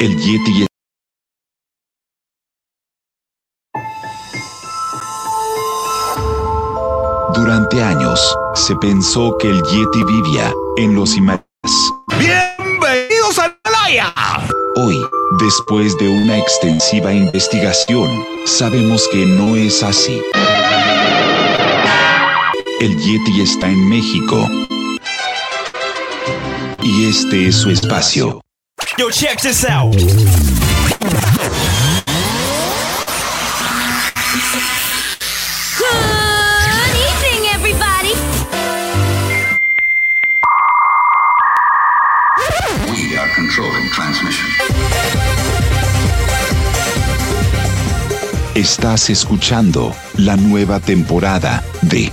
El Yeti Durante años, se pensó que el Yeti vivía en los Himalayas. ¡Bienvenidos a Malaya! Hoy, después de una extensiva investigación, sabemos que no es así. El Yeti está en México. Y este es su espacio. Yo, check this out. Good evening, everybody. We are controlling transmission. Estás escuchando la nueva temporada de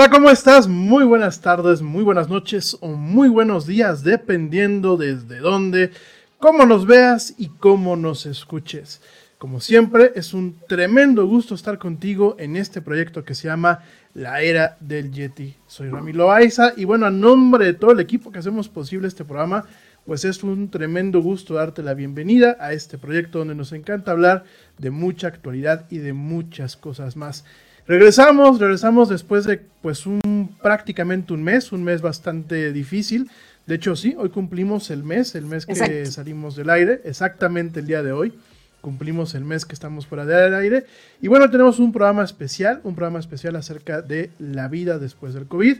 Hola, ¿cómo estás? Muy buenas tardes, muy buenas noches o muy buenos días, dependiendo desde dónde, cómo nos veas y cómo nos escuches. Como siempre, es un tremendo gusto estar contigo en este proyecto que se llama La Era del Yeti. Soy Ramiro Loaiza y bueno, a nombre de todo el equipo que hacemos posible este programa, pues es un tremendo gusto darte la bienvenida a este proyecto donde nos encanta hablar de mucha actualidad y de muchas cosas más. Regresamos, regresamos después de pues un prácticamente un mes, un mes bastante difícil. De hecho, sí, hoy cumplimos el mes, el mes que Exacto. salimos del aire, exactamente el día de hoy. Cumplimos el mes que estamos fuera del aire. Y bueno, tenemos un programa especial, un programa especial acerca de la vida después del COVID.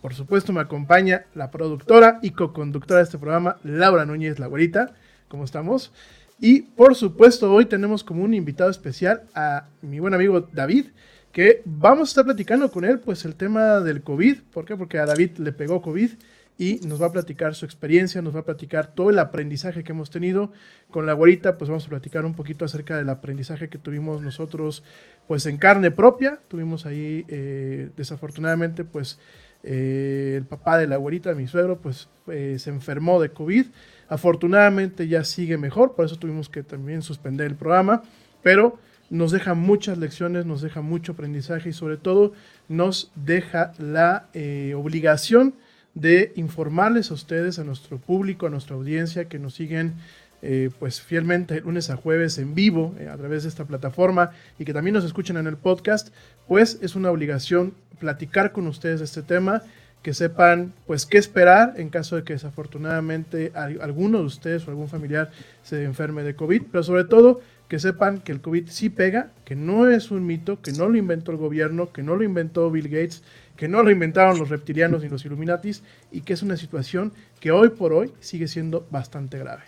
Por supuesto, me acompaña la productora y co-conductora de este programa, Laura Núñez, la güerita. ¿Cómo estamos? Y por supuesto, hoy tenemos como un invitado especial a mi buen amigo David, que vamos a estar platicando con él, pues el tema del COVID. ¿Por qué? Porque a David le pegó COVID y nos va a platicar su experiencia, nos va a platicar todo el aprendizaje que hemos tenido. Con la güerita, pues vamos a platicar un poquito acerca del aprendizaje que tuvimos nosotros, pues en carne propia. Tuvimos ahí, eh, desafortunadamente, pues eh, el papá de la abuelita, mi suegro, pues eh, se enfermó de COVID. Afortunadamente ya sigue mejor, por eso tuvimos que también suspender el programa, pero nos deja muchas lecciones, nos deja mucho aprendizaje y sobre todo nos deja la eh, obligación de informarles a ustedes, a nuestro público, a nuestra audiencia que nos siguen eh, pues fielmente lunes a jueves en vivo eh, a través de esta plataforma y que también nos escuchen en el podcast, pues es una obligación platicar con ustedes de este tema, que sepan pues qué esperar en caso de que desafortunadamente alguno de ustedes o algún familiar se enferme de COVID, pero sobre todo que sepan que el COVID sí pega, que no es un mito, que no lo inventó el gobierno, que no lo inventó Bill Gates, que no lo inventaron los reptilianos ni los Illuminatis y que es una situación que hoy por hoy sigue siendo bastante grave.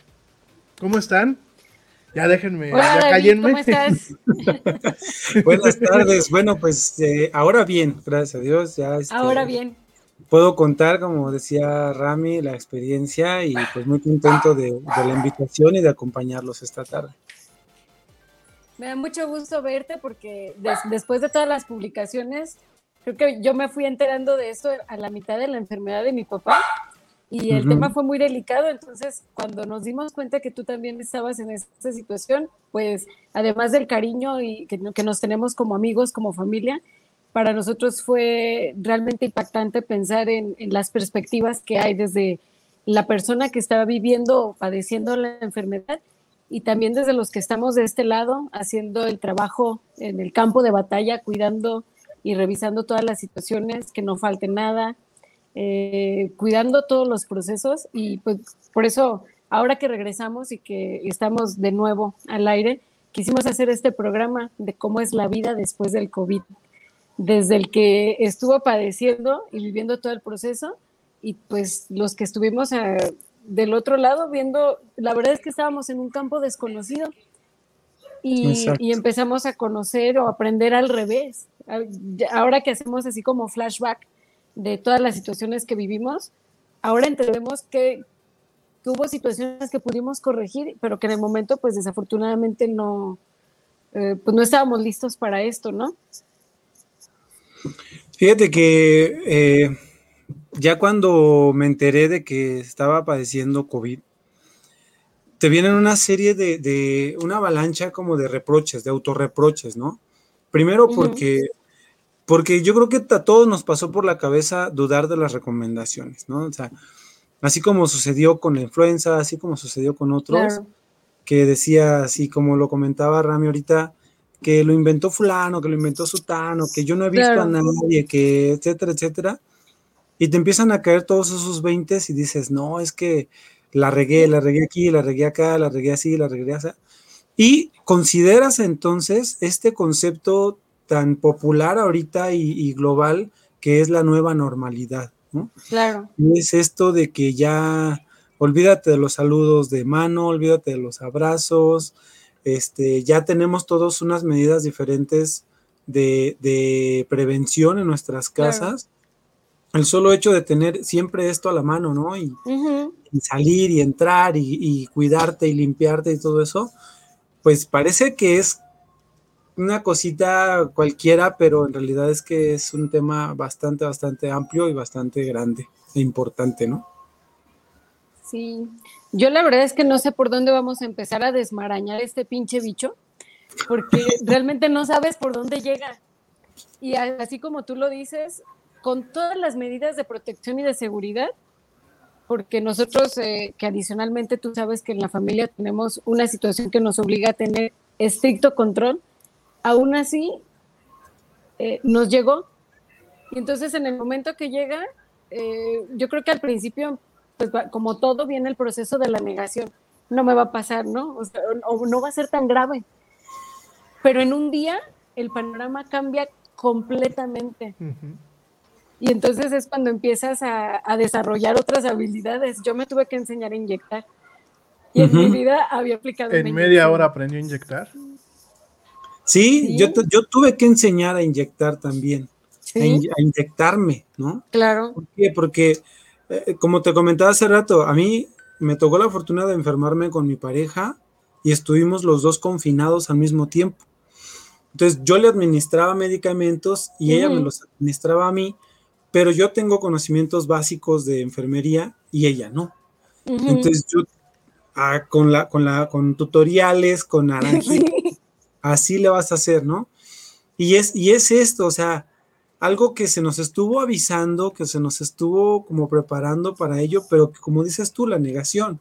¿Cómo están? Ya déjenme, Hola, ya cállenme. ¿Cómo estás? Buenas tardes. Bueno, pues eh, ahora bien, gracias a Dios. Ya este, Ahora bien. Puedo contar, como decía Rami, la experiencia y pues muy contento de, de la invitación y de acompañarlos esta tarde. Me da mucho gusto verte porque des- después de todas las publicaciones, creo que yo me fui enterando de esto a la mitad de la enfermedad de mi papá y el Ujú. tema fue muy delicado, entonces cuando nos dimos cuenta que tú también estabas en esta situación, pues además del cariño y que, que nos tenemos como amigos, como familia, para nosotros fue realmente impactante pensar en, en las perspectivas que hay desde la persona que estaba viviendo o padeciendo la enfermedad y también desde los que estamos de este lado haciendo el trabajo en el campo de batalla, cuidando y revisando todas las situaciones, que no falte nada, eh, cuidando todos los procesos. Y pues por eso ahora que regresamos y que estamos de nuevo al aire, quisimos hacer este programa de cómo es la vida después del COVID, desde el que estuvo padeciendo y viviendo todo el proceso y pues los que estuvimos eh, del otro lado viendo, la verdad es que estábamos en un campo desconocido y, empezamos a conocer o aprender al revés. Ahora que hacemos así como flashback de todas las situaciones que vivimos, ahora entendemos que, que hubo situaciones que pudimos corregir, pero que en el momento pues desafortunadamente no, eh, pues no estábamos listos para esto, ¿no? Fíjate que eh, ya cuando me enteré de que estaba padeciendo COVID, te vienen una serie de, de una avalancha como de reproches, de autorreproches, ¿no? Primero porque, porque yo creo que a todos nos pasó por la cabeza dudar de las recomendaciones, ¿no? O sea, así como sucedió con la influenza, así como sucedió con otros, Claro. que decía, así como lo comentaba Rami ahorita, que lo inventó fulano, que lo inventó sutano, que yo no he visto a nadie, que etcétera, etcétera. Y te empiezan a caer todos esos 20 y dices, no, es que la regué, la regué aquí, la regué acá, la regué así, la regué así. Y consideras entonces este concepto tan popular ahorita y, y global que es la nueva normalidad, ¿no? Claro. Y es esto de que ya olvídate de los saludos de mano, olvídate de los abrazos, este, ya tenemos todos unas medidas diferentes de, de prevención en nuestras Claro. El solo hecho de tener siempre esto a la mano, ¿no? Y, salir y entrar y, y cuidarte y limpiarte y todo eso, pues parece que es una cosita cualquiera, pero en realidad es que es un tema bastante, bastante amplio y bastante grande e importante, ¿no? Sí, yo la verdad es que no sé por dónde vamos a empezar a desmarañar este pinche bicho, porque realmente no sabes por dónde llega. Y así como tú lo dices, con todas las medidas de protección y de seguridad, porque nosotros, eh, que adicionalmente tú sabes que en la familia tenemos una situación que nos obliga a tener estricto control, aún así eh, nos llegó. Y entonces en el momento que llega, eh, yo creo que al principio pues como todo viene el proceso de la negación. No me va a pasar, ¿no? O, sea, o no va a ser tan grave. Pero en un día el panorama cambia completamente. Ujú. Y entonces es cuando empiezas a, a desarrollar otras habilidades. Yo me tuve que enseñar a inyectar. Y en mi vida había aplicado En media inyección. hora aprendió a inyectar. Sí, Sí. Yo, yo tuve que enseñar a inyectar también, a, Sí, in- a inyectarme, ¿no? claro. ¿Por qué? Porque, eh, como te comentaba hace rato, a mí me tocó la fortuna de enfermarme con mi pareja y estuvimos los dos confinados al mismo tiempo. Entonces yo le administraba medicamentos y ella me los administraba a mí, pero yo tengo conocimientos básicos de enfermería y ella no. Entonces yo ah, con la, con la, con tutoriales, con naranjita, así le vas a hacer, ¿no? Y es, y es esto, o sea, algo que se nos estuvo avisando, que se nos estuvo como preparando para ello, pero que como dices tú, la negación.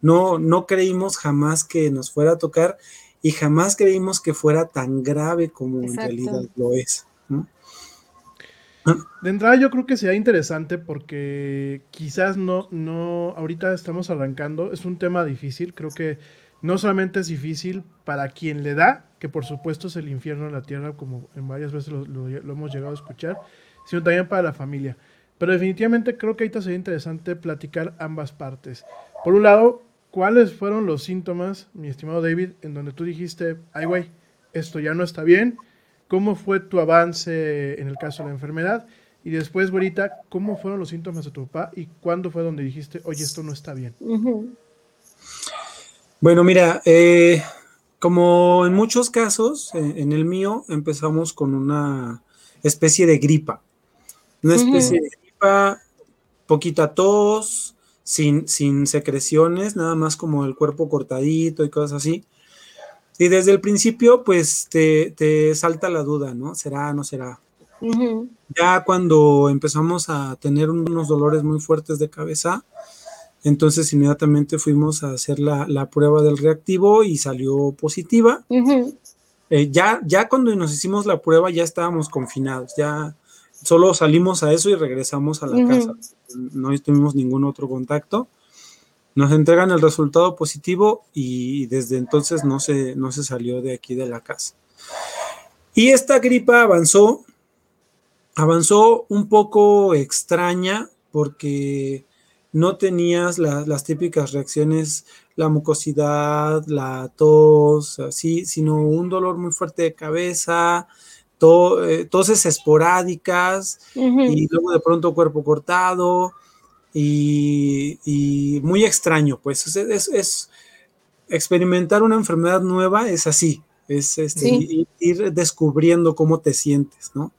No, no creímos jamás que nos fuera a tocar y jamás creímos que fuera tan grave como en realidad lo es. De entrada yo creo que sería interesante porque quizás no, no, ahorita estamos arrancando, es un tema difícil, creo que no solamente es difícil para quien le da, que por supuesto es el infierno en la tierra, como en varias veces lo hemos llegado a escuchar, sino también para la familia. Pero definitivamente creo que ahorita sería interesante platicar ambas partes. Por un lado, ¿cuáles fueron los síntomas, mi estimado David, en donde tú dijiste, ay güey, esto ya no está bien? ¿Cómo fue tu avance en el caso de la enfermedad? Y después, güerita, ¿cómo fueron los síntomas de tu papá? ¿Y cuándo fue donde dijiste, oye, esto no está bien? Bueno, mira, eh, como en muchos casos, en el mío empezamos con una especie de gripa. Una especie de gripa, poquita tos, sin, sin secreciones, nada más como el cuerpo cortadito y cosas así. Y desde el principio, pues te, te salta la duda, ¿no? ¿Será, no será? Ya cuando empezamos a tener unos dolores muy fuertes de cabeza, entonces inmediatamente fuimos a hacer la, la prueba del reactivo y salió positiva. Eh, ya, ya cuando nos hicimos la prueba ya estábamos confinados, ya solo salimos a eso y regresamos a la casa. No tuvimos ningún otro contacto. Nos entregan el resultado positivo y desde entonces no se, no se salió de aquí de la casa. Y esta gripa avanzó, avanzó un poco extraña porque no tenías la- las típicas reacciones, la mucosidad, la tos, así, sino un dolor muy fuerte de cabeza, to- eh, toses esporádicas y luego de pronto cuerpo cortado y, y muy extraño, pues es, es- es- experimentar una enfermedad nueva es así, es este, Sí. ir, descubriendo cómo te sientes, ¿no?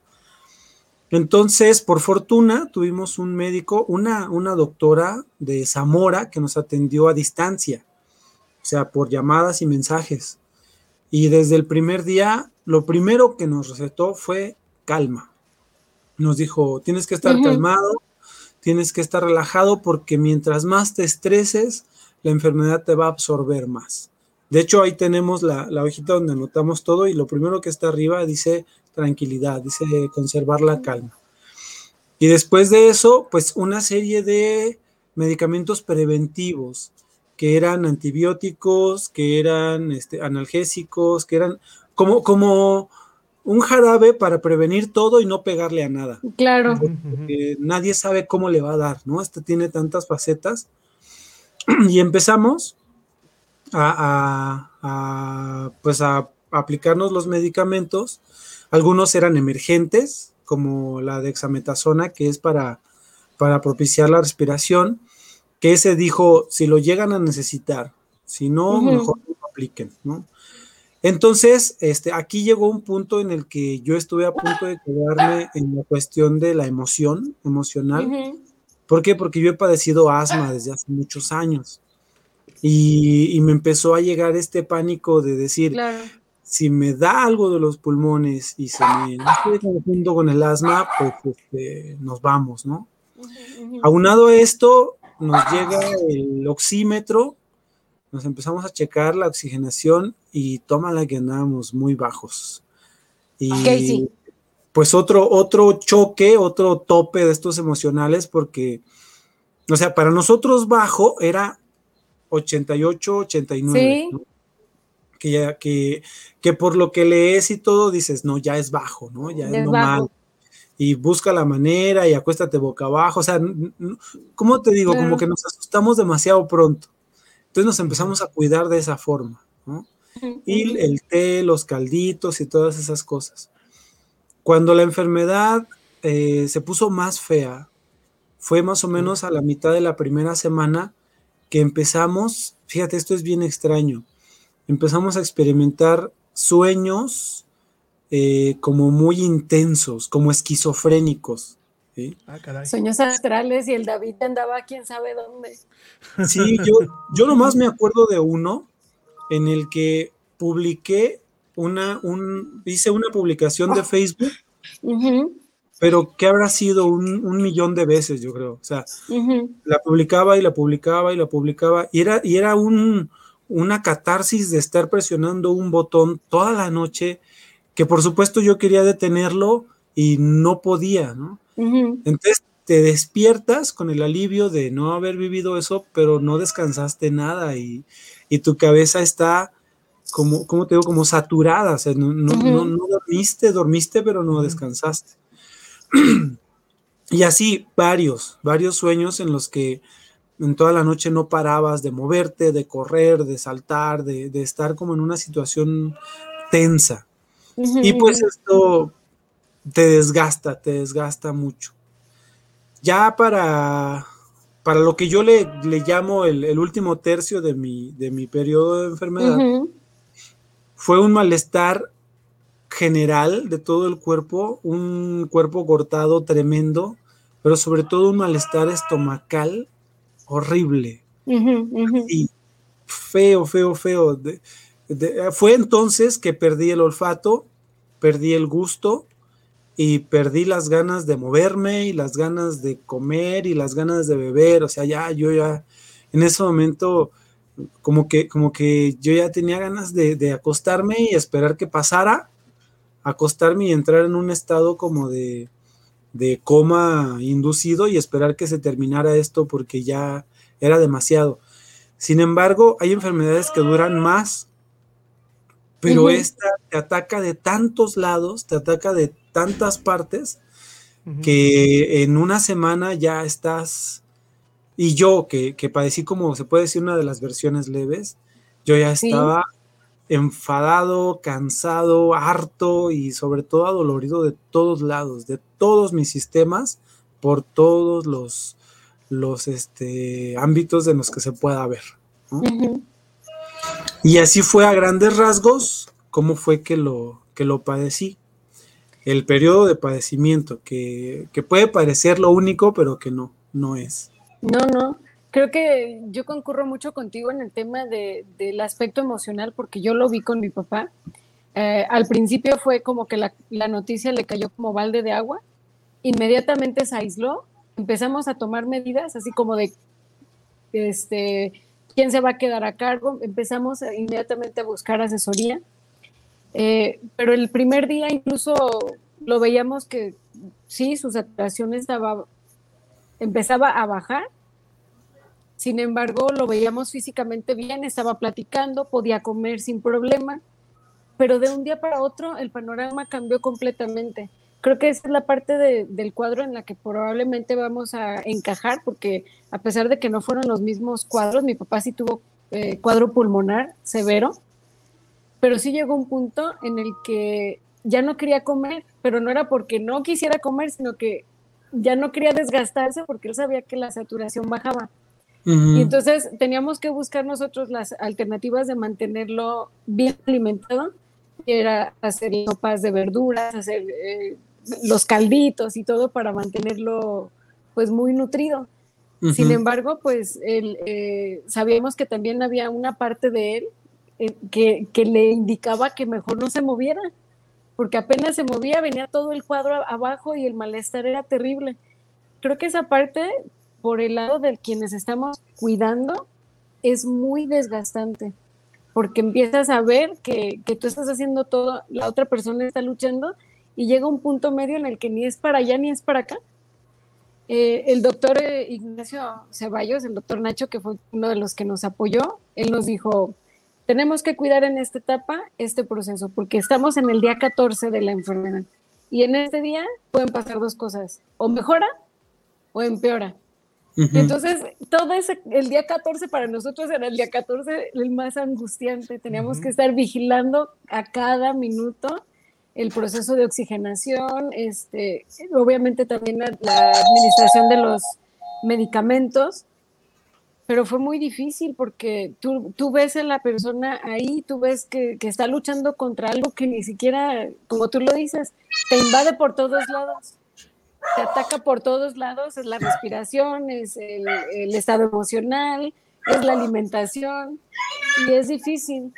Entonces, por fortuna, tuvimos un médico, una, una doctora de Zamora que nos atendió a distancia, o sea, por llamadas y mensajes. Y desde el primer día, lo primero que nos recetó fue calma. Nos dijo, tienes que estar calmado, tienes que estar relajado porque mientras más te estreses, la enfermedad te va a absorber más. De hecho, ahí tenemos la, hojita donde anotamos todo y lo primero que está arriba dice tranquilidad, dice conservar la calma. Y después de eso, pues una serie de medicamentos preventivos que eran antibióticos, que eran este, analgésicos, que eran como, como un jarabe para prevenir todo y no pegarle a nada. Claro. porque nadie sabe cómo le va a dar, ¿no? Este tiene tantas facetas. Y empezamos a, a- a, pues a aplicarnos los medicamentos. Algunos eran emergentes, como la dexametasona, que es para, para propiciar la respiración, que ese dijo, si lo llegan a necesitar, si no, mejor no lo apliquen, ¿no? Entonces, este, aquí llegó un punto en el que yo estuve a punto de quedarme en la cuestión de la emoción, emocional. ¿Por qué? Porque yo he padecido asma desde hace muchos años. Y, y me empezó a llegar este pánico de decir, Claro. si me da algo de los pulmones y se me no estoy con el asma, pues este, nos vamos, ¿no? Ujú, ujú. Aunado a esto, nos llega el oxímetro, nos empezamos a checar la oxigenación y tómala que andábamos muy bajos. Y Casey. pues otro, otro choque, otro tope de estos emocionales, porque, o sea, para nosotros bajo era 88, 89. Sí. ¿no? Que, ya, que, que por lo que lees y todo dices, no, ya es bajo, ¿no? Ya, Ya es normal bajo. y busca la manera y acuéstate boca abajo. O sea, ¿cómo te digo? Claro. Como que nos asustamos demasiado pronto. Entonces nos empezamos a cuidar de esa forma, ¿no? Y el té, los calditos y todas esas cosas. Cuando la enfermedad eh, se puso más fea, fue más o menos a la mitad de la primera semana que empezamos, fíjate, esto es bien extraño, empezamos a experimentar sueños eh, como muy intensos, como esquizofrénicos. ¿Sí? Ah, caray. Sueños astrales y el David andaba quién sabe dónde. Sí, yo, yo nomás me acuerdo de uno en el que publiqué una, un, hice una publicación de Facebook, pero que habrá sido un, un millón de veces, yo creo. O sea, la publicaba y la publicaba y la publicaba, y era, y era un, una catarsis de estar presionando un botón toda la noche, que por supuesto yo quería detenerlo y no podía, ¿no? Entonces te despiertas con el alivio de no haber vivido eso, pero no descansaste nada y, y tu cabeza está como, ¿cómo te digo? Como saturada, o sea, no, no, no- no dormiste, dormiste, pero no descansaste. y así varios, varios sueños en los que en toda la noche no parabas de moverte, de correr, de saltar, de, de estar como en una situación tensa. Y pues esto te desgasta, te desgasta mucho. Ya para, para lo que yo le, le llamo el, el último tercio de mi, de mi periodo de enfermedad, fue un malestar general de todo el cuerpo, un cuerpo cortado tremendo, pero sobre todo un malestar estomacal horrible. Y feo, feo, feo. De- de- fue entonces que perdí el olfato, perdí el gusto y perdí las ganas de moverme y las ganas de comer y las ganas de beber. O sea, ya yo ya en ese momento como que, como que yo ya tenía ganas de, de acostarme y esperar que pasara, acostarme y entrar en un estado como de, de coma inducido y esperar que se terminara esto porque ya era demasiado. Sin embargo, hay enfermedades que duran más, pero esta te ataca de tantos lados, te ataca de tantas partes, que en una semana ya estás, y yo que, que padecí como se puede decir una de las versiones leves, yo ya Sí. estaba enfadado, cansado, harto y sobre todo adolorido de todos lados, de todos mis sistemas, por todos los, los este, ámbitos en los que se pueda ver. Y así fue a grandes rasgos cómo fue que lo, que lo padecí. El periodo de padecimiento, que, que puede parecer lo único, pero que no, no es. No, no. Creo que yo concurro mucho contigo en el tema de, del aspecto emocional, porque yo lo vi con mi papá. Eh, al principio fue como que la, la noticia le cayó como balde de agua. Inmediatamente se aisló. Empezamos a tomar medidas, así como de este, quién se va a quedar a cargo. Empezamos inmediatamente a buscar asesoría. Eh, pero el primer día incluso lo veíamos que sí, su saturación estaba, empezaba a bajar. Sin embargo, lo veíamos físicamente bien, estaba platicando, podía comer sin problema, pero de un día para otro el panorama cambió completamente. Creo que esa es la parte de- del cuadro en la que probablemente vamos a encajar, porque a pesar de que no fueron los mismos cuadros, mi papá sí tuvo eh, cuadro pulmonar severo, pero sí llegó un punto en el que ya no quería comer, pero no era porque no quisiera comer, sino que ya no quería desgastarse porque él sabía que la saturación bajaba. Y entonces teníamos que buscar nosotros las alternativas de mantenerlo bien alimentado, que era hacer sopas de verduras, hacer eh, los calditos y todo para mantenerlo pues muy nutrido. Sin embargo, pues él, eh, sabíamos que también había una parte de él eh, que, le indicaba que mejor no se moviera, porque apenas se movía venía todo el cuadro abajo y el malestar era terrible. Creo que esa parte, por el lado de quienes estamos cuidando, es muy desgastante, porque empiezas a ver que, que tú estás haciendo todo, la otra persona está luchando y llega un punto medio en el que ni es para allá ni es para acá. Eh, el doctor eh, Ignacio Ceballos, el doctor Nacho, que fue uno de los que nos apoyó, él nos dijo, tenemos que cuidar en esta etapa este proceso, porque estamos en el día 14 de la enfermedad. Y en este día pueden pasar dos cosas, o mejora o empeora. Entonces, todo ese, el día 14 para nosotros era el día 14 el más angustiante. Teníamos que estar vigilando a cada minuto el proceso de oxigenación, este, obviamente también la, la administración de los medicamentos, pero fue muy difícil porque tú, tú ves a la persona ahí, tú ves que, que está luchando contra algo que ni siquiera, como tú lo dices, te invade por todos lados. te ataca por todos lados, es la respiración, es el, el estado emocional, es la alimentación y es difícil.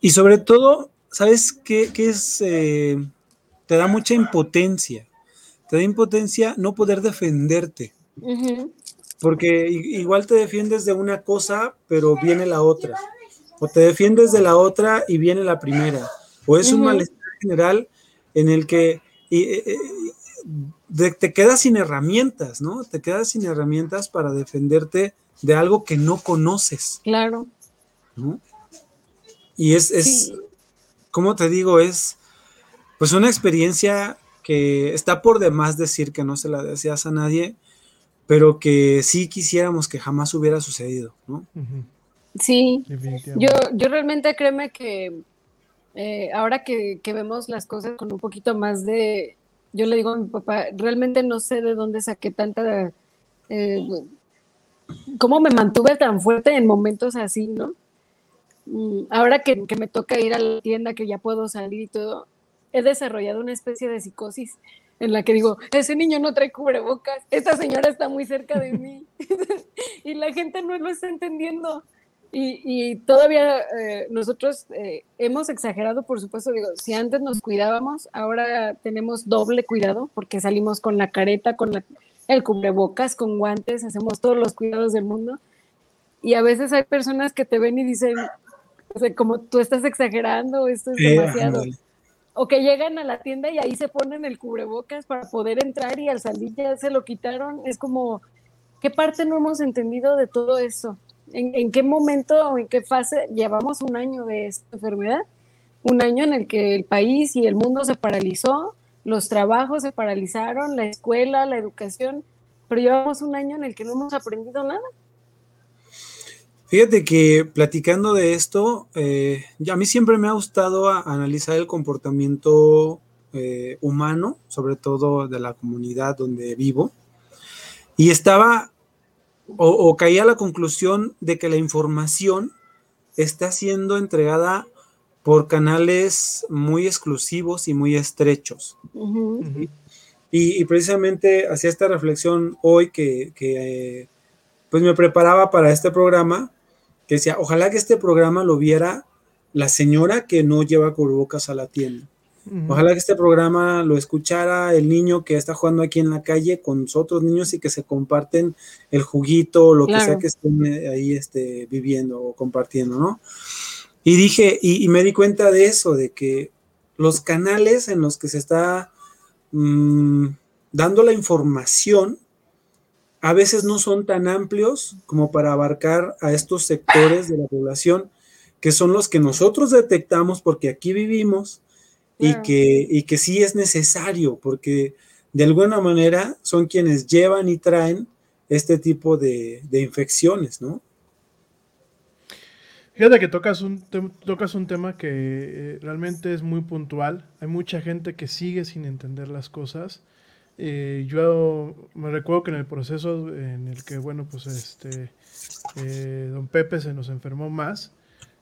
Y sobre todo, ¿sabes qué, qué es? eh, te da mucha impotencia. Te da impotencia no poder defenderte. Ujú. Porque igual te defiendes de una cosa, pero viene la otra. O te defiendes de la otra y viene la primera. O es un malestar general en el que y, eh, de- te quedas sin herramientas, ¿no? Te quedas sin herramientas para defenderte de algo que no conoces, Claro. ¿no? Y es, es Sí. ¿cómo te digo? Es pues una experiencia que está por demás decir que no se la deseas a nadie, pero que sí quisiéramos que jamás hubiera sucedido, ¿no? Sí, yo, yo realmente créeme que eh, ahora que, que vemos las cosas con un poquito más de, yo le digo a mi papá, realmente no sé de dónde saqué tanta, eh, cómo me mantuve tan fuerte en momentos así, ¿no? Mm, Ahora que, que me toca ir a la tienda, que ya puedo salir y todo, he desarrollado una especie de psicosis en la que digo, ese niño no trae cubrebocas, esta señora está muy cerca de mí y la gente no lo está entendiendo. Y, y todavía eh, nosotros eh, hemos exagerado, por supuesto, digo, si antes nos cuidábamos, ahora tenemos doble cuidado porque salimos con la careta, con la- el cubrebocas, con guantes, hacemos todos los cuidados del mundo. Y a veces hay personas que te ven y dicen, o sea, como tú estás exagerando, esto es demasiado. O que llegan a la tienda y ahí se ponen el cubrebocas para poder entrar y al salir ya se lo quitaron. Es como, ¿qué parte no hemos entendido de todo eso? ¿En, en qué momento o en qué fase llevamos un año de esta enfermedad? Un año en el que el país y el mundo se paralizó, los trabajos se paralizaron, la escuela, la educación, pero llevamos un año en el que no hemos aprendido nada. Fíjate que platicando de esto, eh, ya a mí siempre me ha gustado a- analizar el comportamiento eh, humano, sobre todo de la comunidad donde vivo, y estaba o, o caía a la conclusión de que la información está siendo entregada por canales muy exclusivos y muy estrechos. Ujú. Ujú. Y, y precisamente hacía esta reflexión hoy que, que, eh, pues me preparaba para este programa, que decía, ojalá que este programa lo viera la señora que no lleva cubrebocas a la tienda. Ojalá que este programa lo escuchara el niño que está jugando aquí en la calle con los otros niños y que se comparten el juguito, lo que sea que estén eh, ahí este, viviendo o compartiendo, ¿no? Y dije, y, y me di cuenta de eso, de que los canales en los que se está mm, dando la información a veces no son tan amplios como para abarcar a estos sectores de la población que son los que nosotros detectamos porque aquí vivimos y que, y que sí es necesario, porque de alguna manera son quienes llevan y traen este tipo de, de infecciones, ¿no? Fíjate que tocas un, tocas un tema que eh, realmente es muy puntual. Hay mucha gente que sigue sin entender las cosas. Eh, yo me recuerdo que en el proceso en el que, bueno, pues este, eh, don Pepe se nos enfermó más,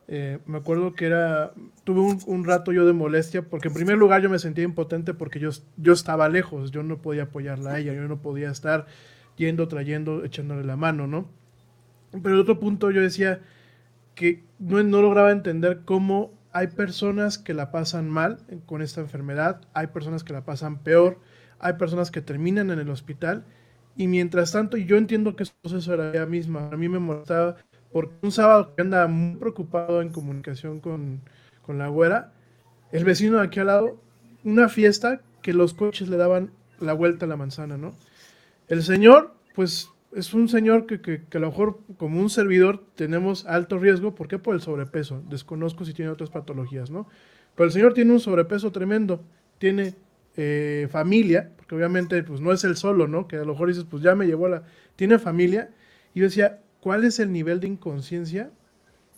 eh, me acuerdo que era, tuve un, un rato yo de molestia, porque en primer lugar yo me sentía impotente porque yo, yo estaba lejos, yo no podía apoyarla a ella, yo no podía estar yendo, trayendo, echándole la mano, ¿no? Pero en otro punto yo decía que no, no lograba entender cómo hay personas que la pasan mal con esta enfermedad, hay personas que la pasan peor, hay personas que terminan en el hospital y mientras tanto, yo entiendo que ese proceso era ella misma, a mí me molestaba porque un sábado que andaba muy preocupado en comunicación con, con la güera, el vecino de aquí al lado, una fiesta que los coches le daban la vuelta a la manzana, ¿no? El señor, pues es un señor que, que, que a lo mejor como un servidor tenemos alto riesgo, ¿por qué? Por el sobrepeso. Desconozco si tiene otras patologías, ¿no? Pero el señor tiene un sobrepeso tremendo, tiene eh, familia, porque obviamente pues no es el solo, ¿no? Que a lo mejor dices, pues ya me llevó la... Tiene familia. Y yo decía, ¿cuál es el nivel de inconsciencia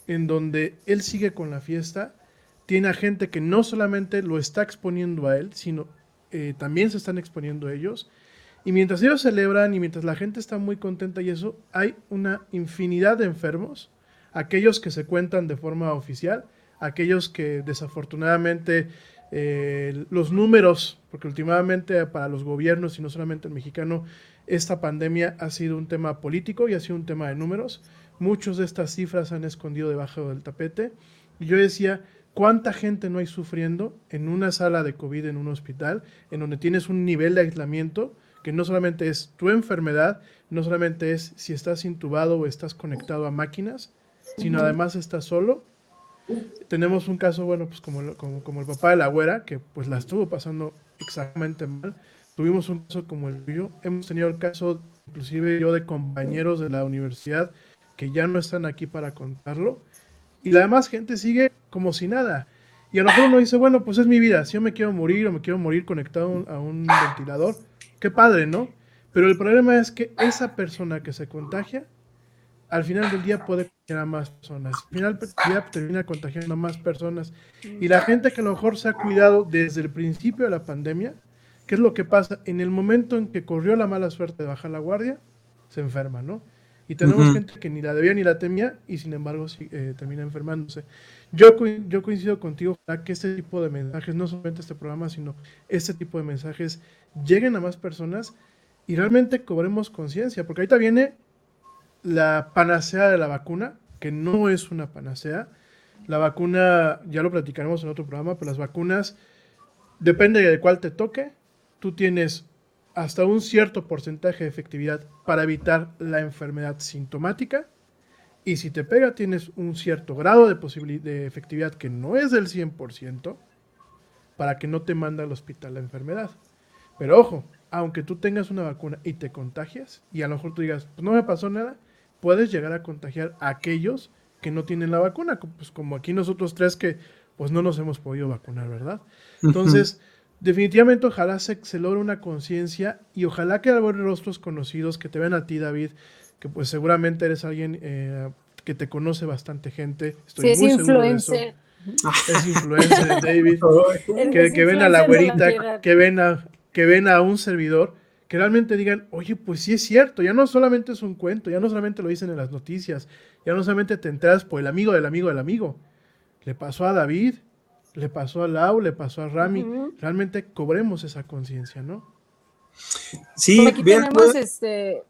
en donde él sigue con la fiesta? Tiene a gente que no solamente lo está exponiendo a él, sino eh, también se están exponiendo a ellos. Y mientras ellos celebran y mientras la gente está muy contenta y eso, hay una infinidad de enfermos, aquellos que se cuentan de forma oficial, aquellos que desafortunadamente eh, los números, porque últimamente para los gobiernos y no solamente el mexicano, esta pandemia ha sido un tema político y ha sido un tema de números. Muchas de estas cifras han escondido debajo del tapete. Y yo decía, ¿cuánta gente no hay sufriendo en una sala de COVID en un hospital, en donde tienes un nivel de aislamiento que no solamente es tu enfermedad, no solamente es si estás intubado o estás conectado a máquinas, sino además estás solo? Tenemos un caso, bueno, pues como, como, el papá de la güera, que pues la estuvo pasando exactamente mal. Tuvimos un caso como el tuyo. Hemos tenido el caso, inclusive yo, de compañeros de la universidad que ya no están aquí para contarlo. Y la demás gente sigue como si nada. Y a lo mejor uno dice, bueno, pues es mi vida. Si yo me quiero morir o me quiero morir conectado a un ventilador, qué padre, ¿no? Pero el problema es que esa persona que se contagia al final del día puede contagiar a más personas. Al final del día termina contagiando a más personas. Y la gente que a lo mejor se ha cuidado desde el principio de la pandemia, ¿qué es lo que pasa? En el momento en que corrió la mala suerte de bajar la guardia, se enferma, ¿no? Y tenemos Ujú. gente que ni la debía ni la temía y sin embargo sí, eh, termina enfermándose. Yo, yo coincido contigo ojalá que este tipo de mensajes, no solamente este programa, sino este tipo de mensajes lleguen a más personas y realmente cobremos conciencia, porque ahorita viene la panacea de la vacuna, que no es una panacea. La vacuna, ya lo platicaremos en otro programa, pero las vacunas, depende de cuál te toque, tú tienes hasta un cierto porcentaje de efectividad para evitar la enfermedad sintomática. Y si te pega, tienes un cierto grado de, de efectividad que no es del 100% para que no te mande al hospital la enfermedad. Pero ojo, aunque tú tengas una vacuna y te contagias, y a lo mejor tú digas, pues no me pasó nada, puedes llegar a contagiar a aquellos que no tienen la vacuna, pues como aquí nosotros tres que pues no nos hemos podido vacunar, ¿verdad? Entonces, definitivamente ojalá se, se logre una conciencia y ojalá que haber rostros conocidos que te vean a ti, David, que pues seguramente eres alguien eh, que te conoce bastante gente. Estoy Sí, es muy seguro de eso. influencer. Es influencer, David que, que ven a la influencer güerita, que ven a, que ven a un servidor, que realmente digan, oye, pues sí es cierto, ya no solamente es un cuento, ya no solamente lo dicen en las noticias, ya no solamente te enteras por el amigo del amigo del amigo. Le pasó a David, le pasó a Lau, le pasó a Rami. Ujú. Realmente cobremos esa conciencia, ¿no? Sí, Por aquí vean, tenemos pues, este.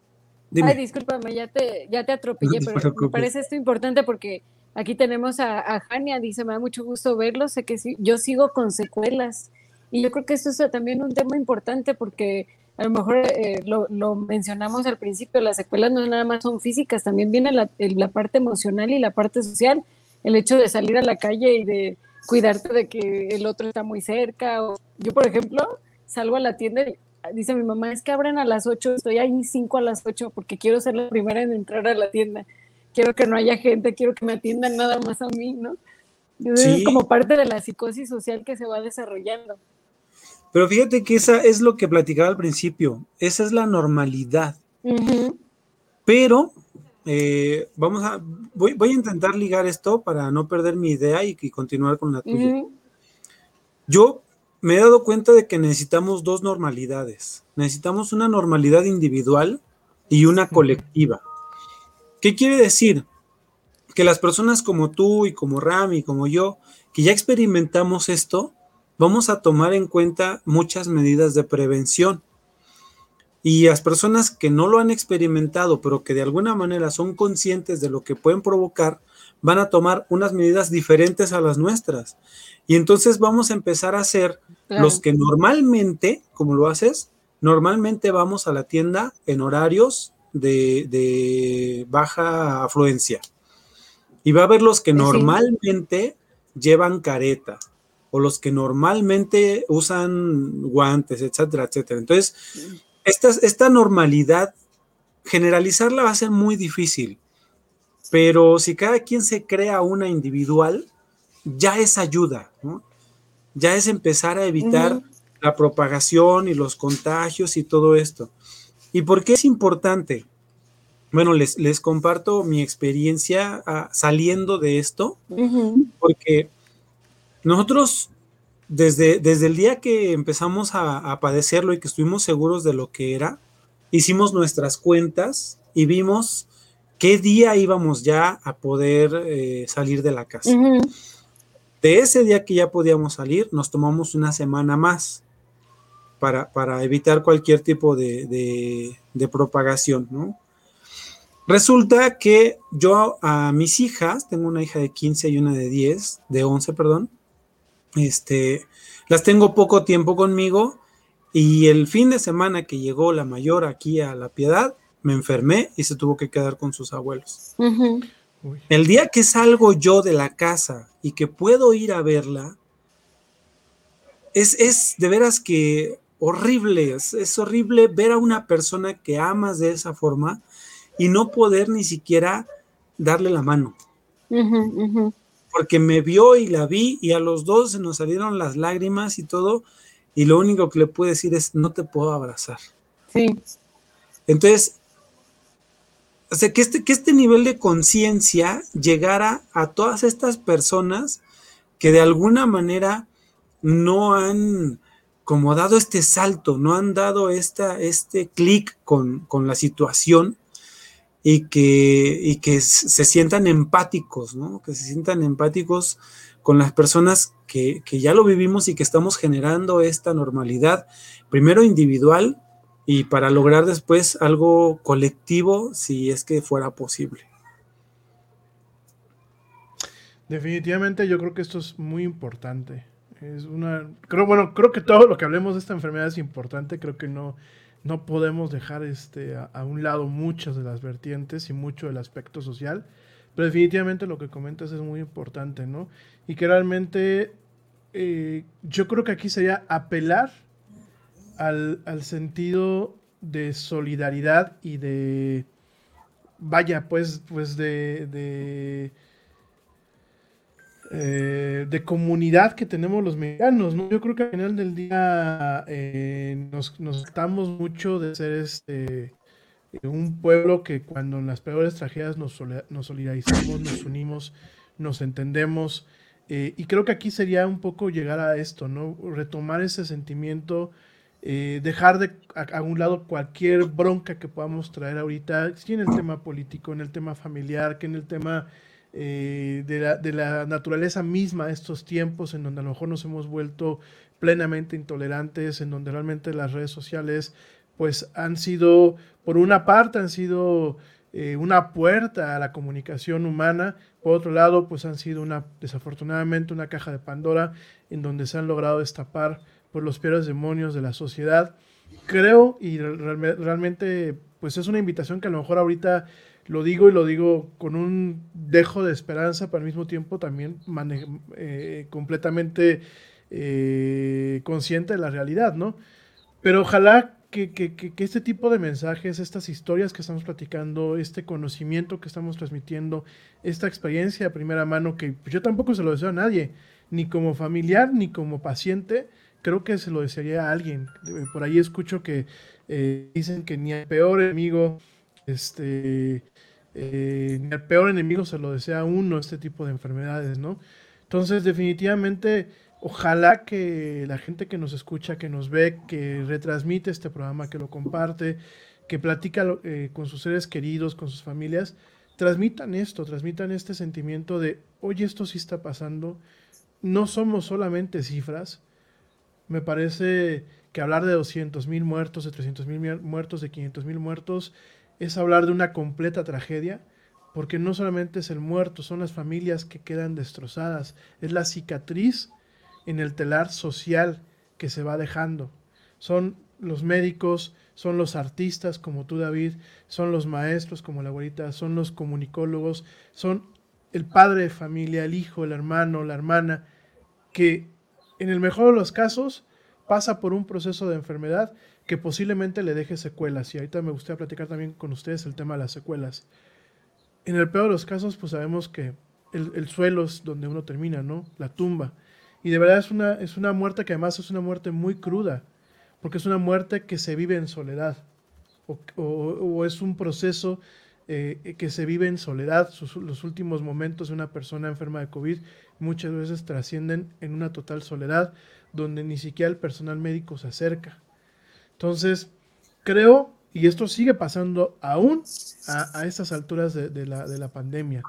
dime. Ay, discúlpame, ya te, ya te atropellé, No te pero me parece esto importante porque aquí tenemos a, a Jania, dice, me da mucho gusto verlo, sé que sí, yo sigo con secuelas. Y yo creo que esto es también un tema importante porque a lo mejor eh, lo, lo mencionamos al principio, las secuelas no nada más son físicas, también viene la, la parte emocional y la parte social, el hecho de salir a la calle y de cuidarte de que el otro está muy cerca. O, yo, por ejemplo, salgo a la tienda y dice mi mamá, es que abren a las 8, estoy ahí 5 a las 8 porque quiero ser la primera en entrar a la tienda. Quiero que no haya gente, quiero que me atiendan nada más a mí, ¿no? Entonces, Sí. Es como parte de la psicosis social que se va desarrollando. Pero fíjate que esa es lo que platicaba al principio, esa es la normalidad. Pero eh, vamos a, voy, voy a intentar ligar esto para no perder mi idea y, y continuar con la tuya. Yo me he dado cuenta de que necesitamos dos normalidades. Necesitamos una normalidad individual y una colectiva. ¿Qué quiere decir? Que las personas como tú y como Rami y como yo, que ya experimentamos esto, vamos a tomar en cuenta muchas medidas de prevención. Y las personas que no lo han experimentado, pero que de alguna manera son conscientes de lo que pueden provocar, van a tomar unas medidas diferentes a las nuestras. Y entonces vamos a empezar a hacer Claro. los que normalmente, como lo haces, normalmente vamos a la tienda en horarios de, de baja afluencia. Y va a haber los que Sí. normalmente llevan careta o los que normalmente usan guantes, etcétera, etcétera. Entonces, esta, esta normalidad, generalizarla va a ser muy difícil, pero si cada quien se crea una individual, ya es ayuda, ¿no? Ya es empezar a evitar la propagación y los contagios y todo esto. ¿Y por qué es importante? Bueno, les, les comparto mi experiencia ah, saliendo de esto, porque nosotros desde, desde el día que empezamos a, a padecerlo y que estuvimos seguros de lo que era, hicimos nuestras cuentas y vimos qué día íbamos ya a poder eh, salir de la casa. De de ese día que ya podíamos salir, nos tomamos una semana más para, para evitar cualquier tipo de, de- de propagación, ¿no? Resulta que yo a mis hijas, tengo una hija de 15 y una de 10, de 11, perdón, este, las tengo poco tiempo conmigo y el fin de semana que llegó la mayor aquí a La Piedad, me enfermé y se tuvo que quedar con sus abuelos. El día que salgo yo de la casa y que puedo ir a verla, es, es de veras que horrible, es, es horrible ver a una persona que amas de esa forma y no poder ni siquiera darle la mano. Porque me vio y la vi y a los dos se nos salieron las lágrimas y todo, y lo único que le puedo decir es, no te puedo abrazar. Sí. Entonces, o sea, que este, que este nivel de conciencia llegara a todas estas personas que de alguna manera no han como dado este salto, no han dado esta, este clic con, con la situación y que, y que se sientan empáticos, ¿no? Que se sientan empáticos con las personas que, que ya lo vivimos y que estamos generando esta normalidad, primero individual y para lograr después algo colectivo si es que fuera posible. Definitivamente yo creo que esto es muy importante. Es una, creo, bueno, creo que todo lo que hablemos de esta enfermedad es importante. Creo que no, no podemos dejar este, a, un lado muchas de las vertientes y mucho del aspecto social. Pero definitivamente lo que comentas es muy importante, ¿no? Y que realmente eh, yo creo que aquí sería apelar al, al sentido de solidaridad y de, vaya, pues, pues de, eh, de comunidad que tenemos los mexicanos, ¿no? Yo creo que al final del día eh, nos, nos tratamos mucho de ser este un pueblo que cuando en las peores tragedias nos, nos solidarizamos, nos unimos, nos entendemos. eh, y creo que aquí sería un poco llegar a esto, ¿no? Retomar ese sentimiento, dejar de a, un lado cualquier bronca que podamos traer ahorita, sí en el tema político, en el tema familiar, que en el tema eh, de, la, de la naturaleza misma de estos tiempos, en donde a lo mejor nos hemos vuelto plenamente intolerantes, en donde realmente las redes sociales pues han sido, por una parte, han sido eh, una puerta a la comunicación humana, por otro lado, pues han sido una, desafortunadamente, una caja de Pandora en donde se han logrado destapar por los peores demonios de la sociedad. Creo y realme- realmente, pues es una invitación que a lo mejor ahorita lo digo y lo digo con un dejo de esperanza, pero al mismo tiempo también eh, completamente eh, consciente de la realidad, ¿no? Pero ojalá que, que- que- que este tipo de mensajes, estas historias que estamos platicando, este conocimiento que estamos transmitiendo, esta experiencia de primera mano, que yo tampoco se lo deseo a nadie, ni como familiar, ni como paciente, creo que se lo desearía a alguien. Por ahí escucho que eh, dicen que ni al peor enemigo, este, eh, ni al peor enemigo se lo desea uno este tipo de enfermedades, ¿no? Entonces, definitivamente, ojalá que la gente que nos escucha, que nos ve, que retransmite este programa, que lo comparte, que platica eh, con sus seres queridos, con sus familias, transmitan esto, transmitan este sentimiento de, oye, esto sí está pasando, no somos solamente cifras, me parece que hablar de 200 mil muertos, de 300 mil muertos, de 500 mil muertos, es hablar de una completa tragedia, porque no solamente es el muerto, son las familias que quedan destrozadas, es la cicatriz en el telar social que se va dejando. Son los médicos, son los artistas como tú David, son los maestros como la abuelita, son los comunicólogos, son el padre de familia, el hijo, el hermano, la hermana, que en el mejor de los casos pasa por un proceso de enfermedad que posiblemente le deje secuelas. Y ahorita me gustaría platicar también con ustedes el tema de las secuelas. En el peor de los casos, pues sabemos que el, el suelo es donde uno termina, ¿no? La tumba. Y de verdad es una, es una muerte que además es una muerte muy cruda, porque es una muerte que se vive en soledad, o, o- es un proceso eh, que se vive en soledad. Los últimos momentos de una persona enferma de COVID muchas veces trascienden en una total soledad, donde ni siquiera el personal médico se acerca. Entonces, creo, y esto sigue pasando aún a, a estas alturas de, la, de la pandemia,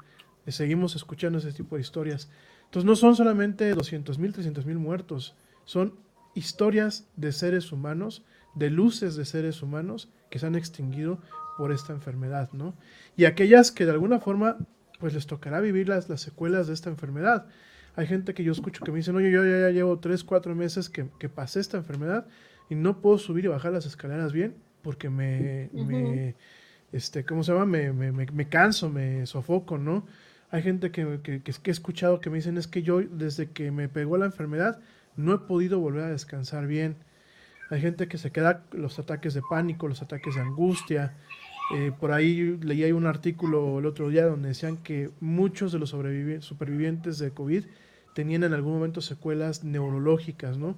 eh, seguimos escuchando ese tipo de historias. Entonces no son solamente 200 mil, 300 mil muertos, son historias de seres humanos, de luces de seres humanos que se han extinguido por esta enfermedad, ¿no? Y aquellas que de alguna forma pues les tocará vivir las, las secuelas de esta enfermedad. Hay gente que yo escucho que me dicen, oye, yo ya, llevo 3, 4 meses que, pasé esta enfermedad y no puedo subir y bajar las escaleras bien porque me, uh -huh. me este, ¿cómo se llama? Me, me, me, me, canso, me sofoco, ¿no? Hay gente que, que, que, he escuchado que me dicen, es que yo desde que me pegó la enfermedad no he podido volver a descansar bien. Hay gente que se queda los ataques de pánico, los ataques de angustia. Eh, por ahí leí un artículo el otro día donde decían que muchos de los supervivientes de COVID tenían en algún momento secuelas neurológicas, ¿no?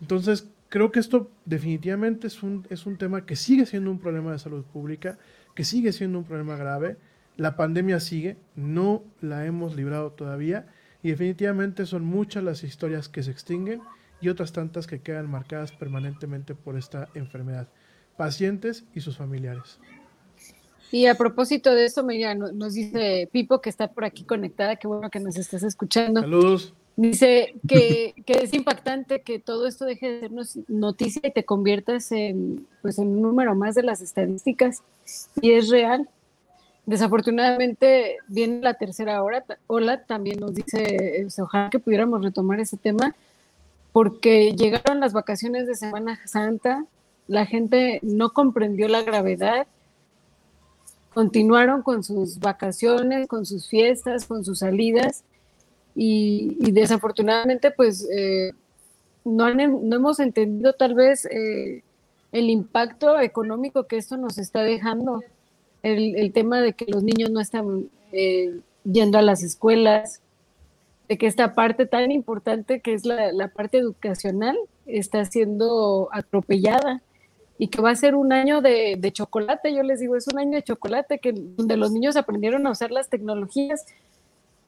Entonces, creo que esto definitivamente es un, es un tema que sigue siendo un problema de salud pública, que sigue siendo un problema grave. La pandemia sigue, no la hemos librado todavía y definitivamente son muchas las historias que se extinguen y otras tantas que quedan marcadas permanentemente por esta enfermedad. Pacientes y sus familiares. Y a propósito de esto, mira, nos dice Pipo que está por aquí conectada, qué bueno que nos estás escuchando. Saludos. Dice que, que, es impactante que todo esto deje de ser noticia y te conviertas en, pues, en un número más de las estadísticas. Y es real. Desafortunadamente viene la tercera hora. Ola también nos dice, ojalá que pudiéramos retomar ese tema, porque llegaron las vacaciones de Semana Santa, la gente no comprendió la gravedad, continuaron con sus vacaciones, con sus fiestas, con sus salidas y, y desafortunadamente pues eh, no, han, no, hemos entendido tal vez eh, el impacto económico que esto nos está dejando, el, el tema de que los niños no están eh, yendo a las escuelas, de que esta parte tan importante que es la, la parte educacional está siendo atropellada y que va a ser un año de, de, chocolate, yo les digo, es un año de chocolate, que, donde los niños aprendieron a usar las tecnologías,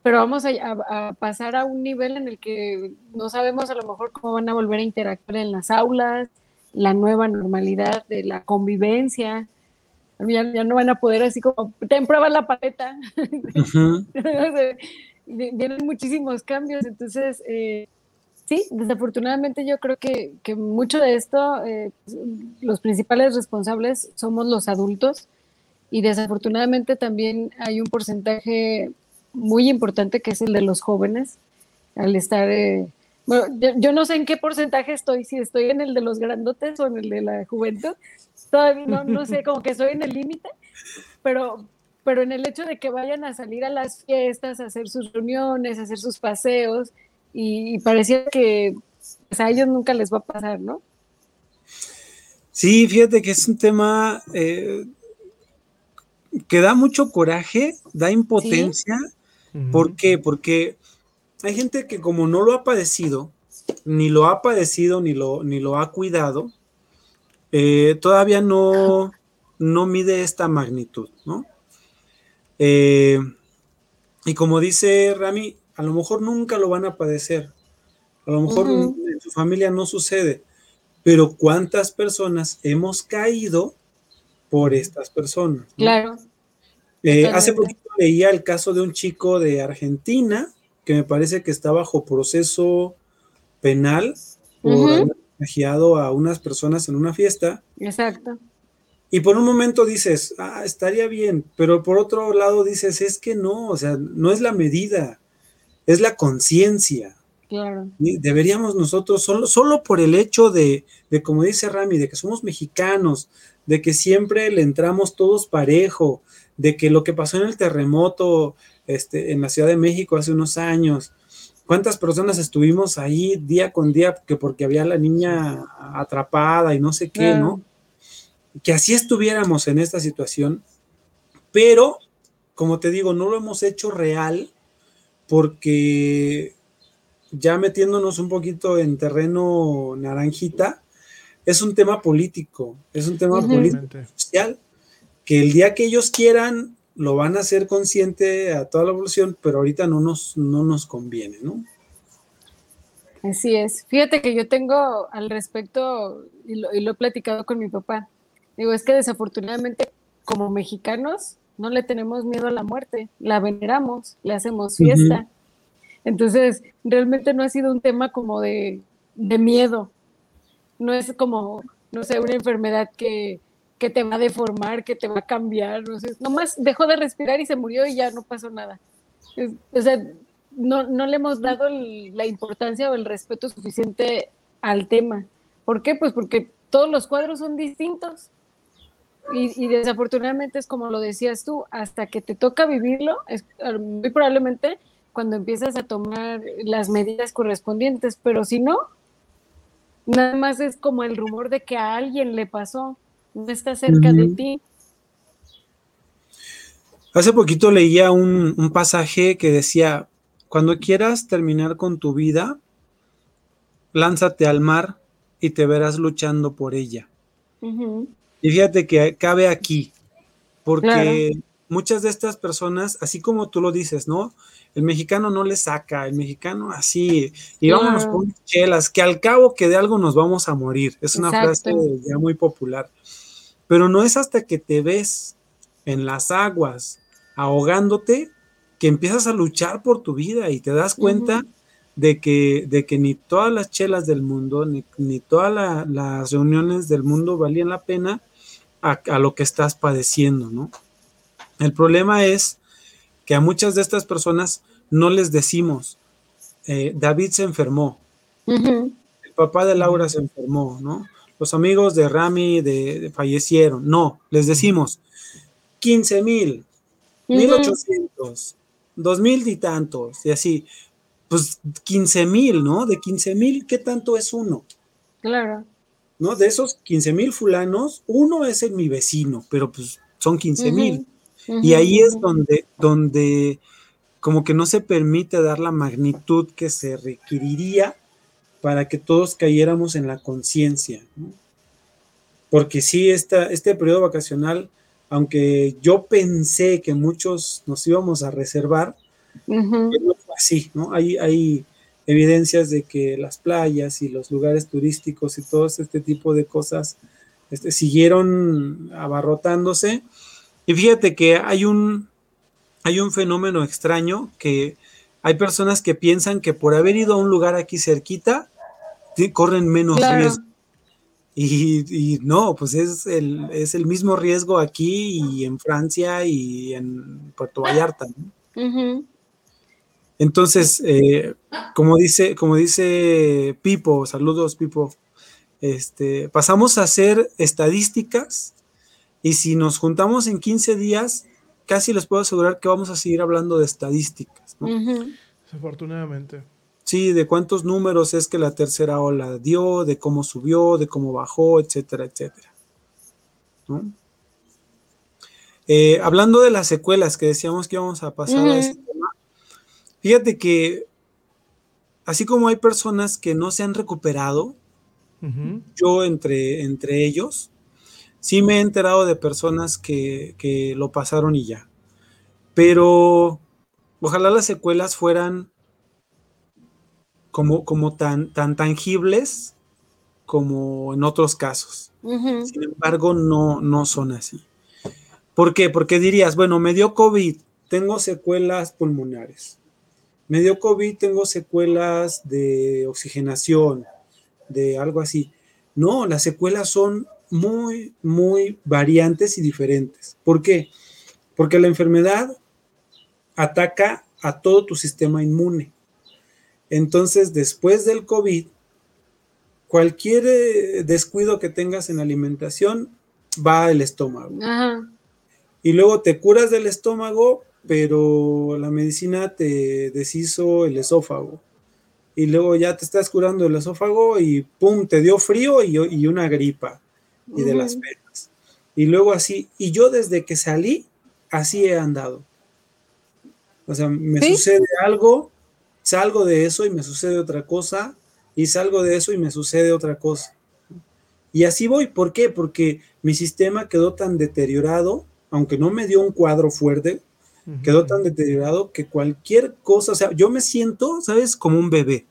pero vamos a, a, a, pasar a un nivel en el que no sabemos a lo mejor cómo van a volver a interactuar en las aulas, la nueva normalidad de la convivencia, ya, ya no van a poder así como, ten prueba la paleta, uh -huh. vienen muchísimos cambios, entonces... Eh, sí, desafortunadamente yo creo que, que mucho de esto, eh, los principales responsables somos los adultos. Y desafortunadamente también hay un porcentaje muy importante que es el de los jóvenes, al estar, eh, bueno, yo, yo, no sé en qué porcentaje estoy, si estoy en el de los grandotes o en el de la juventud, todavía no, no sé, como que estoy en el límite, pero, pero en el hecho de que vayan a salir a las fiestas, a hacer sus reuniones, a hacer sus paseos, y, y parecía que pues, a ellos nunca les va a pasar, ¿no? Sí, fíjate que es un tema eh, que da mucho coraje, da impotencia. ¿Sí? ¿Por qué? Porque hay gente que como no lo ha padecido, ni lo ha padecido, ni lo, ni lo ha cuidado, eh, todavía no, no mide esta magnitud, ¿no? Eh, y como dice Rami, a lo mejor nunca lo van a padecer, a lo mejor uh -huh. en su familia no sucede, pero ¿cuántas personas hemos caído por estas personas? ¿no? Claro. Eh, hace poquito leía el caso de un chico de Argentina que me parece que está bajo proceso penal por uh -huh. haber plagiado a unas personas en una fiesta. Exacto. Y por un momento dices, ah, estaría bien, pero por otro lado dices, es que no, o sea, no es la medida es la conciencia. Claro. Deberíamos nosotros, solo, solo por el hecho de, de, como dice Rami, de que somos mexicanos, de que siempre le entramos todos parejo, de que lo que pasó en el terremoto este, en la Ciudad de México hace unos años, cuántas personas estuvimos ahí día con día, que porque había la niña atrapada y no sé qué. ¿no? Que así estuviéramos en esta situación, pero, como te digo, no lo hemos hecho real porque ya metiéndonos un poquito en terreno naranjita, es un tema político, es un tema uh -huh. político social, que el día que ellos quieran lo van a hacer consciente a toda la población, pero ahorita no nos, no nos conviene, ¿no? Así es. Fíjate que yo tengo al respecto, y lo, y lo he platicado con mi papá, digo, es que desafortunadamente como mexicanos no le tenemos miedo a la muerte, la veneramos, le hacemos fiesta. Entonces, realmente no ha sido un tema como de, de miedo, no es como, no sé, una enfermedad que, que te va a deformar, que te va a cambiar, no sé, nomás dejó de respirar y se murió y ya no pasó nada. O sea, no, no le hemos dado la importancia o el respeto suficiente al tema. ¿Por qué? Pues porque todos los cuadros son distintos. Y, y desafortunadamente es como lo decías tú, hasta que te toca vivirlo, es muy probablemente cuando empiezas a tomar las medidas correspondientes, pero si no, nada más es como el rumor de que a alguien le pasó, no está cerca de ti. Hace poquito leía un, un pasaje que decía, cuando quieras terminar con tu vida, lánzate al mar y te verás luchando por ella. Y fíjate que cabe aquí, porque Claro. muchas de estas personas, así como tú lo dices, ¿no? El mexicano no le saca, el mexicano así, y vámonos con chelas, que al cabo que de algo nos vamos a morir. Es una Exacto. frase ya muy popular. Pero no es hasta que te ves en las aguas ahogándote que empiezas a luchar por tu vida y te das cuenta de, que, de que ni todas las chelas del mundo, ni, ni todas la- las reuniones del mundo valían la pena a, a lo que estás padeciendo, ¿no? El problema es que a muchas de estas personas no les decimos, eh, David se enfermó, el papá de Laura se enfermó, ¿no? Los amigos de Rami de- de fallecieron. No, les decimos 15 mil, Ujú. 1800, 2000 y tantos, y así. Pues 15 mil, ¿no? De 15 mil, ¿qué tanto es uno? Claro. ¿No? De esos 15 mil fulanos, uno es el mi vecino, pero pues son 15 mil. Y ahí es donde, donde como que no se permite dar la magnitud que se requeriría para que todos cayéramos en la conciencia. ¿no? Porque sí, esta, este periodo vacacional, aunque yo pensé que muchos nos íbamos a reservar, pues no fue así, ¿no? Hay, hay evidencias de que las playas y los lugares turísticos y todo este tipo de cosas este, siguieron abarrotándose. Y fíjate que hay un, hay un fenómeno extraño que hay personas que piensan que por haber ido a un lugar aquí cerquita, corren menos Claro. riesgo. Y, y no, pues es el, es el mismo riesgo aquí y en Francia y en Puerto Vallarta. Entonces, eh, como dice, como dice Pipo, saludos Pipo, este, pasamos a hacer estadísticas y si nos juntamos en 15 días, casi les puedo asegurar que vamos a seguir hablando de estadísticas, ¿no? Desafortunadamente. Sí, de cuántos números es que la tercera ola dio, de cómo subió, de cómo bajó, etcétera, etcétera. ¿no? Eh, hablando de las secuelas que decíamos que íbamos a pasar a ese tema, fíjate que así como hay personas que no se han recuperado, yo entre, entre ellos, sí me he enterado de personas que, que lo pasaron y ya. Pero ojalá las secuelas fueran como, como tan, tan tangibles como en otros casos. Sin embargo, no, no son así. ¿Por qué? Porque dirías, bueno, me dio COVID, tengo secuelas pulmonares. Me dio COVID, tengo secuelas de oxigenación, de algo así. No, las secuelas son muy, muy variantes y diferentes. ¿Por qué? Porque la enfermedad ataca a todo tu sistema inmune. Entonces, después del COVID, cualquier eh, descuido que tengas en alimentación va al estómago. Ajá. Y luego te curas del estómago, pero la medicina te deshizo el esófago. Y luego ya te estás curando el esófago y pum, te dio frío y, y una gripa y de las Ujú. venas. Y luego así, y yo desde que salí, así he andado. O sea, me ¿Sí? sucede algo, salgo de eso y me sucede otra cosa, y salgo de eso y me sucede otra cosa. Y así voy. ¿Por qué? Porque mi sistema quedó tan deteriorado, aunque no me dio un cuadro fuerte, quedó tan deteriorado que cualquier cosa, o sea, yo me siento, ¿sabes? Como un bebé.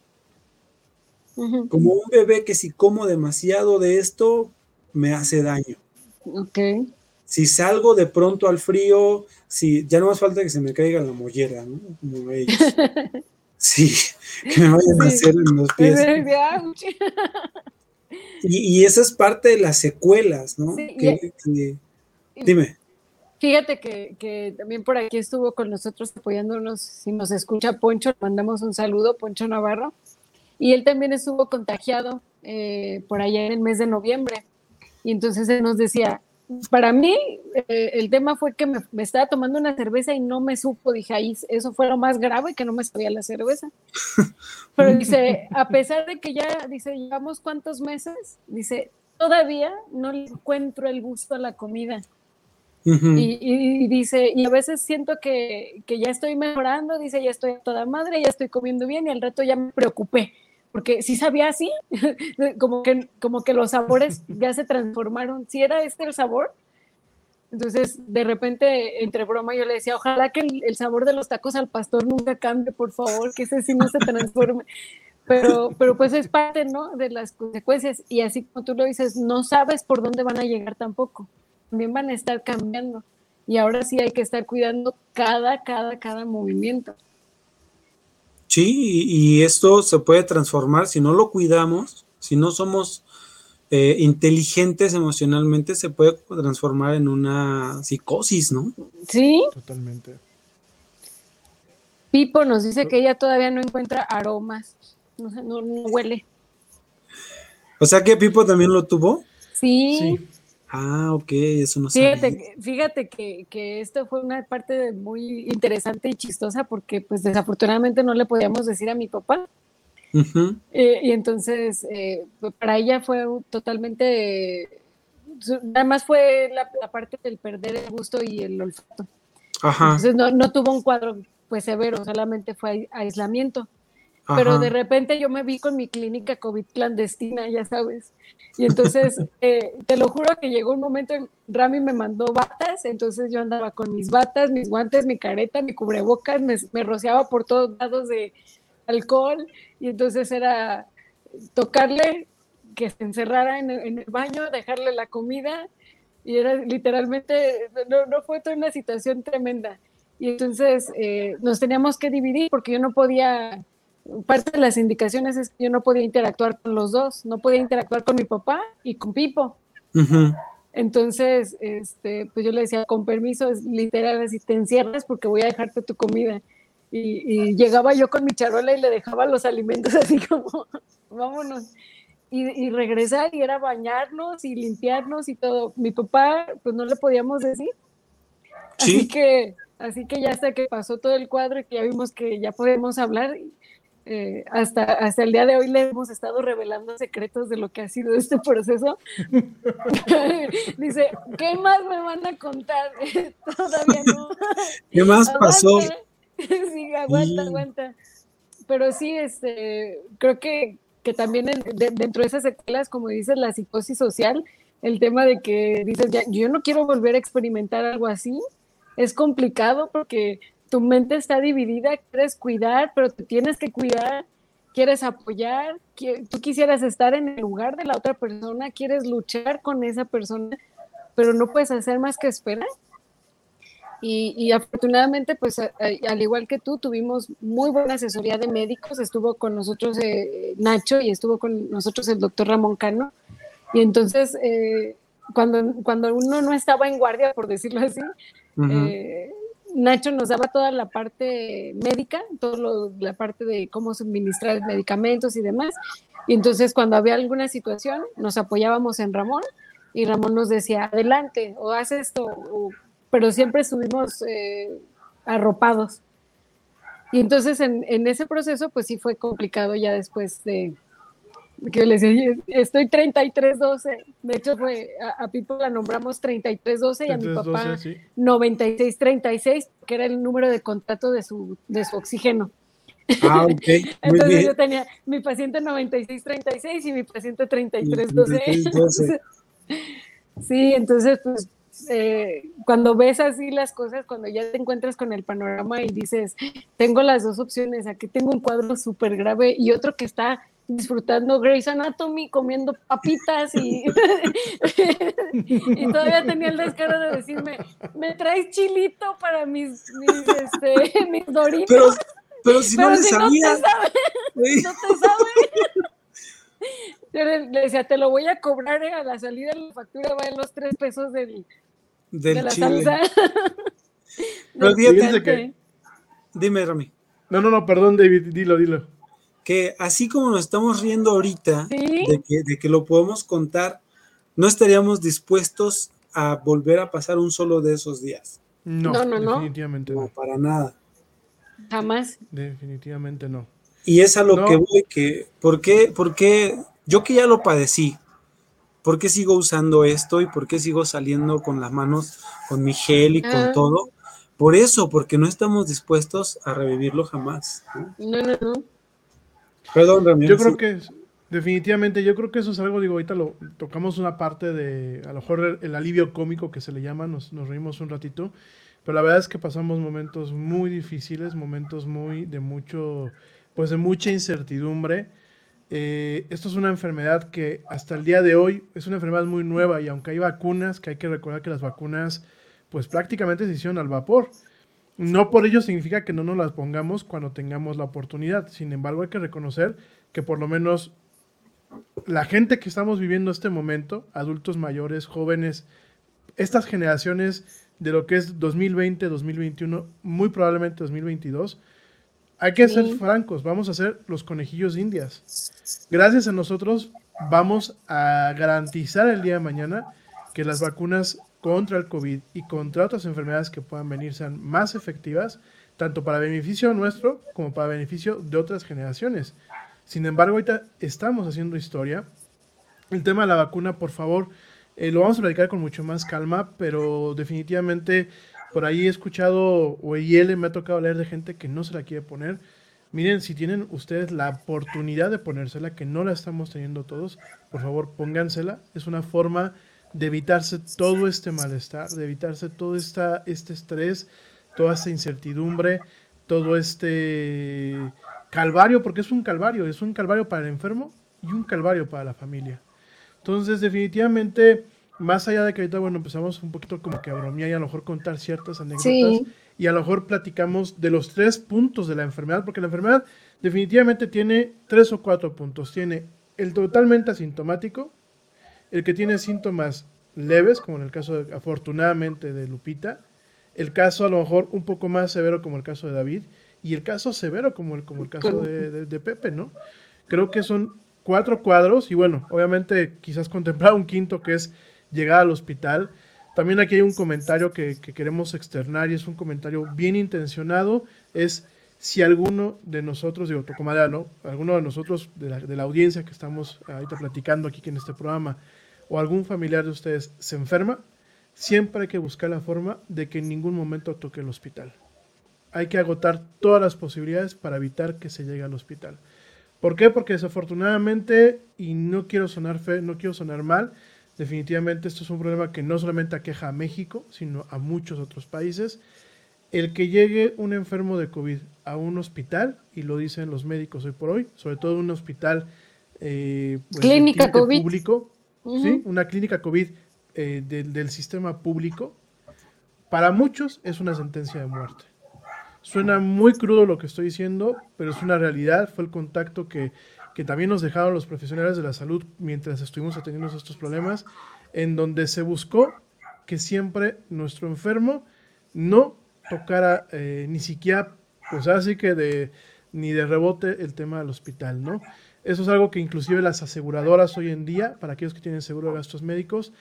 Como un bebé que si como demasiado de esto, me hace daño. Ok. si salgo de pronto al frío, si ya no más falta que se me caiga la mollera, ¿no? Como ellos. Sí, que me vayan a hacer en los pies. Y, y esa es parte de las secuelas, ¿no? Sí, Que- que- dime. Fíjate que, que también por aquí estuvo con nosotros apoyándonos, si nos escucha Poncho, le mandamos un saludo, Poncho Navarro, y él también estuvo contagiado eh, por allá en el mes de noviembre. Y entonces él nos decía, para mí eh, el tema fue que me, me estaba tomando una cerveza y no me supo, dije, ahí eso fue lo más grave, que no me sabía la cerveza. Pero dice, a pesar de que ya, dice, llevamos cuántos meses, dice, todavía no le encuentro el gusto a la comida. Y, y- y dice, y a veces siento que, que ya estoy mejorando, dice, ya estoy a toda madre, ya estoy comiendo bien y al rato ya me preocupé, porque si sabía así, como que, como que los sabores ya se transformaron, si era este el sabor. Entonces, de repente, entre broma, yo le decía, ojalá que el, el sabor de los tacos al pastor nunca cambie, por favor, que ese sí no se transforme. Pero, pero pues es parte, ¿no? De las consecuencias. Y así como tú lo dices, no sabes por dónde van a llegar tampoco también van a estar cambiando. Y ahora sí hay que estar cuidando cada, cada, cada movimiento. Sí, y, y esto se puede transformar si no lo cuidamos, si no somos eh, inteligentes emocionalmente, se puede transformar en una psicosis, ¿no? Sí, Totalmente. Pipo nos dice que ella todavía no encuentra aromas. No, sé, no, no huele. O sea que Pipo también lo tuvo. Sí, Sí. Ah, ok, eso no fíjate, que- fíjate que, que esto fue una parte muy interesante y chistosa porque pues desafortunadamente no le podíamos decir a mi papá. Eh, y entonces, eh, pues, para ella fue totalmente, eh, nada más fue la, la parte del perder el gusto y el olfato. Ajá, Entonces no, no tuvo un cuadro pues severo, solamente fue ai- aislamiento. Pero de repente yo me vi con mi clínica COVID clandestina, ya sabes. Y entonces, eh, te lo juro que llegó un momento, en- Rami me mandó batas, entonces yo andaba con mis batas, mis guantes, mi careta, mi cubrebocas, me, me rociaba por todos lados de alcohol y entonces era tocarle, que se encerrara en el, en el baño, dejarle la comida y era literalmente, no, no fue toda una situación tremenda. Y entonces eh, nos teníamos que dividir porque yo no podía, parte de las indicaciones es que yo no podía interactuar con los dos, no podía interactuar con mi papá y con Pipo. Entonces, este, pues yo le decía, con permiso, es literal, así te encierras porque voy a dejarte tu comida. Y, y llegaba yo con mi charola y le dejaba los alimentos así como, vámonos. Y, y regresar y era bañarnos y limpiarnos y todo. Mi papá, pues no le podíamos decir. Así Sí. que, así que ya hasta que pasó todo el cuadro y que ya vimos que ya podemos hablar, eh, hasta, hasta el día de hoy le hemos estado revelando secretos de lo que ha sido este proceso. Dice, ¿qué más me van a contar? Todavía no. ¿Qué más pasó? Sí, aguanta, Sí. aguanta. Pero sí, este, creo que, que también en- de- dentro de esas secuelas, como dices, la psicosis social, el tema de que dices, ya, yo no quiero volver a experimentar algo así, es complicado porque tu mente está dividida, quieres cuidar, pero te tienes que cuidar, quieres apoyar, qui- tú quisieras estar en el lugar de la otra persona, quieres luchar con esa persona, pero no puedes hacer más que esperar. Y, y afortunadamente, pues a- a- al igual que tú, tuvimos muy buena asesoría de médicos. Estuvo con nosotros eh, Nacho y estuvo con nosotros el doctor Ramón Cano. Y entonces, eh, cuando, cuando uno no estaba en guardia, por decirlo así, eh, Nacho nos daba toda la parte médica, toda la parte de cómo suministrar medicamentos y demás. Y entonces cuando había alguna situación, nos apoyábamos en Ramón y Ramón nos decía, adelante, o haz esto, pero siempre estuvimos eh, arropados. Y entonces en, en ese proceso, pues sí fue complicado ya después de que yo le decía, "Oye, estoy 3312. De hecho, fue, a, a Pipo la nombramos 3312 y a mi papá 12, sí. 9636, que era el número de contrato de su, de su oxígeno. Ah, ok. Muy Entonces bien. yo tenía mi paciente 9636 y mi paciente 3312. 3312. Sí, entonces pues eh, cuando ves así las cosas, cuando ya te encuentras con el panorama y dices, tengo las dos opciones, aquí tengo un cuadro súper grave y otro que está disfrutando Grey's Anatomy, comiendo papitas y, y todavía tenía el descaro de decirme, ¿me traes chilito para mis, mis, este, mis doritos? Pero, pero si no Pero le si no sabía. te sabe, Sí. no te sabe. Yo le, le decía, te lo voy a cobrar eh, a la salida de la factura, va en los tres pesos del, de la chile. salsa. Pero fíjate picante. Dime, Rami. No, no, no, perdón, David, dilo, dilo. Que así como nos estamos riendo ahorita Sí. de, que, de que lo podemos contar, no estaríamos dispuestos a volver a pasar un solo de esos días. No, No, no, no. definitivamente No, no. para nada. Jamás. Definitivamente no. Y es a lo No. que voy, que, ¿por qué, por qué? yo que ya lo padecí, ¿por qué sigo usando esto y por qué sigo saliendo con las manos, con mi gel y con Ah. todo? Por eso, porque no estamos dispuestos a revivirlo jamás. ¿no? No, no, no. Perdón. Yo sí. creo que definitivamente, yo creo que eso es algo, digo, ahorita lo tocamos una parte de, a lo mejor el, el alivio cómico que se le llama, nos, nos reímos un ratito, pero la verdad es que pasamos momentos muy difíciles, momentos muy de mucho, pues de mucha incertidumbre. Eh, esto es una enfermedad que hasta el día de hoy es una enfermedad muy nueva y aunque hay vacunas, que hay que recordar que las vacunas pues prácticamente se hicieron al vapor. No por ello significa que no nos las pongamos cuando tengamos la oportunidad. Sin embargo, hay que reconocer que por lo menos la gente que estamos viviendo este momento, adultos mayores, jóvenes, estas generaciones de lo que es 2020, 2021, muy probablemente 2022, hay que ser francos, vamos a ser los conejillos indias. Gracias a nosotros vamos a garantizar el día de mañana que las vacunas contra el COVID y contra otras enfermedades que puedan venir sean más efectivas, tanto para beneficio nuestro como para beneficio de otras generaciones. Sin embargo, ahorita estamos haciendo historia. El tema de la vacuna, por favor, eh, lo vamos a platicar con mucho más calma, pero definitivamente por ahí he escuchado, o él me ha tocado leer de gente que no se la quiere poner. Miren, si tienen ustedes la oportunidad de ponérsela, que no la estamos teniendo todos, por favor póngansela. Es una forma de evitarse todo este malestar, de evitarse todo esta, este estrés, toda esta incertidumbre, todo este calvario, porque es un calvario, es un calvario para el enfermo y un calvario para la familia. Entonces, definitivamente, más allá de que ahorita, bueno, empezamos un poquito como que a bromear y a lo mejor contar ciertas anécdotas Sí. y a lo mejor platicamos de los tres puntos de la enfermedad, porque la enfermedad definitivamente tiene tres o cuatro puntos. Tiene el totalmente asintomático, el que tiene síntomas leves, como en el caso, de- afortunadamente, de Lupita, el caso a lo mejor un poco más severo, como el caso de David, y el caso severo, como el, como el caso de, de- Pepe, ¿no? Creo que son cuatro cuadros, y bueno, obviamente quizás contemplar un quinto que es llegar al hospital. También aquí hay un comentario que, que queremos externar, y es un comentario bien intencionado, es si alguno de nosotros, digo, Tocomadera, ¿no? Alguno de nosotros, de la, de la audiencia que estamos ahorita platicando aquí en este programa, o algún familiar de ustedes se enferma, siempre hay que buscar la forma de que en ningún momento toque el hospital. Hay que agotar todas las posibilidades para evitar que se llegue al hospital. ¿Por qué? Porque desafortunadamente, y no quiero sonar fe, no quiero sonar mal, definitivamente esto es un problema que no solamente aqueja a México, sino a muchos otros países. El que llegue un enfermo de COVID a un hospital, y lo dicen los médicos hoy por hoy, sobre todo un hospital eh, pues, Clínica COVID. público. ¿sí? una clínica COVID eh, del- del sistema público, para muchos es una sentencia de muerte. Suena muy crudo lo que estoy diciendo, pero es una realidad. Fue el contacto que, que también nos dejaron los profesionales de la salud mientras estuvimos atendiendo estos problemas, en donde se buscó que siempre nuestro enfermo no tocara eh, ni siquiera, pues así que de, ni de rebote el tema del hospital, ¿no? Eso es algo que inclusive las aseguradoras hoy en día, para aquellos que tienen seguro de gastos médicos,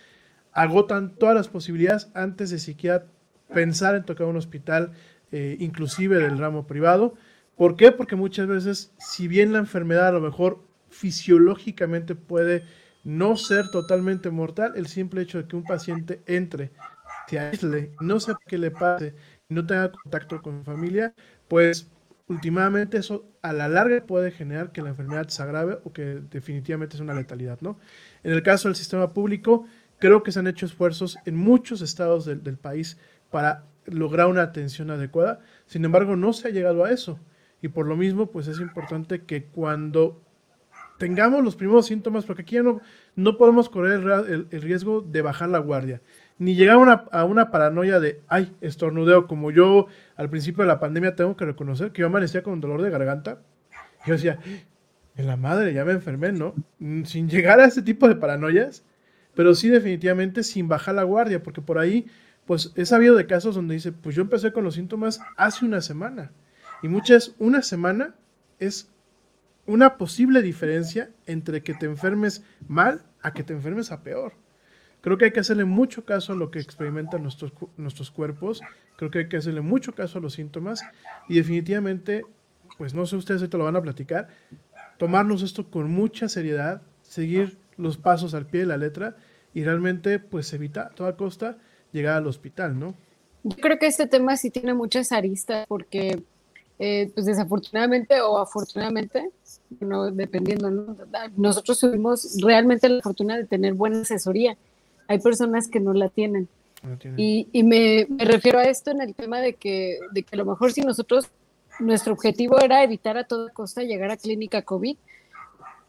agotan todas las posibilidades antes de siquiera pensar en tocar un hospital, eh, inclusive del ramo privado. ¿Por qué? Porque muchas veces, si bien la enfermedad a lo mejor fisiológicamente puede no ser totalmente mortal, el simple hecho de que un paciente entre, se aísle, no sepa qué le pase, no tenga contacto con familia, pues últimamente eso a la larga puede generar que la enfermedad se agrave o que definitivamente es una letalidad, ¿no? En el caso del sistema público, creo que se han hecho esfuerzos en muchos estados del, país para lograr una atención adecuada. Sin embargo, no se ha llegado a eso. Y por lo mismo, pues es importante que cuando tengamos los primeros síntomas, porque aquí ya no, no podemos correr el- el riesgo de bajar la guardia, ni llegar a una, a una paranoia de, ay, estornudeo, como yo al principio de la pandemia tengo que reconocer que yo amanecía con dolor de garganta. Yo decía, en la madre, ya me enfermé, ¿no? Mm, Sin llegar a ese tipo de paranoias, pero sí definitivamente sin bajar la guardia, porque por ahí, pues he sabido de casos donde dice, pues yo empecé con los síntomas hace una semana, y muchas, una semana es una posible diferencia entre que te enfermes mal a que te enfermes a peor. Creo que hay que hacerle mucho caso a lo que experimentan nuestros, nuestros cuerpos, creo que hay que hacerle mucho caso a los síntomas y definitivamente, pues no sé ustedes si te lo van a platicar, tomarnos esto con mucha seriedad, seguir los pasos al pie de la letra y realmente pues evitar a toda costa llegar al hospital, ¿no? Yo creo que este tema sí tiene muchas aristas porque, eh, pues desafortunadamente o afortunadamente, no, dependiendo, ¿no? nosotros tuvimos realmente la fortuna de tener buena asesoría. Hay personas que no la tienen. No Y, y me, me refiero a esto en el tema de que, de que a lo mejor si nosotros, nuestro objetivo era evitar a toda costa llegar a clínica COVID,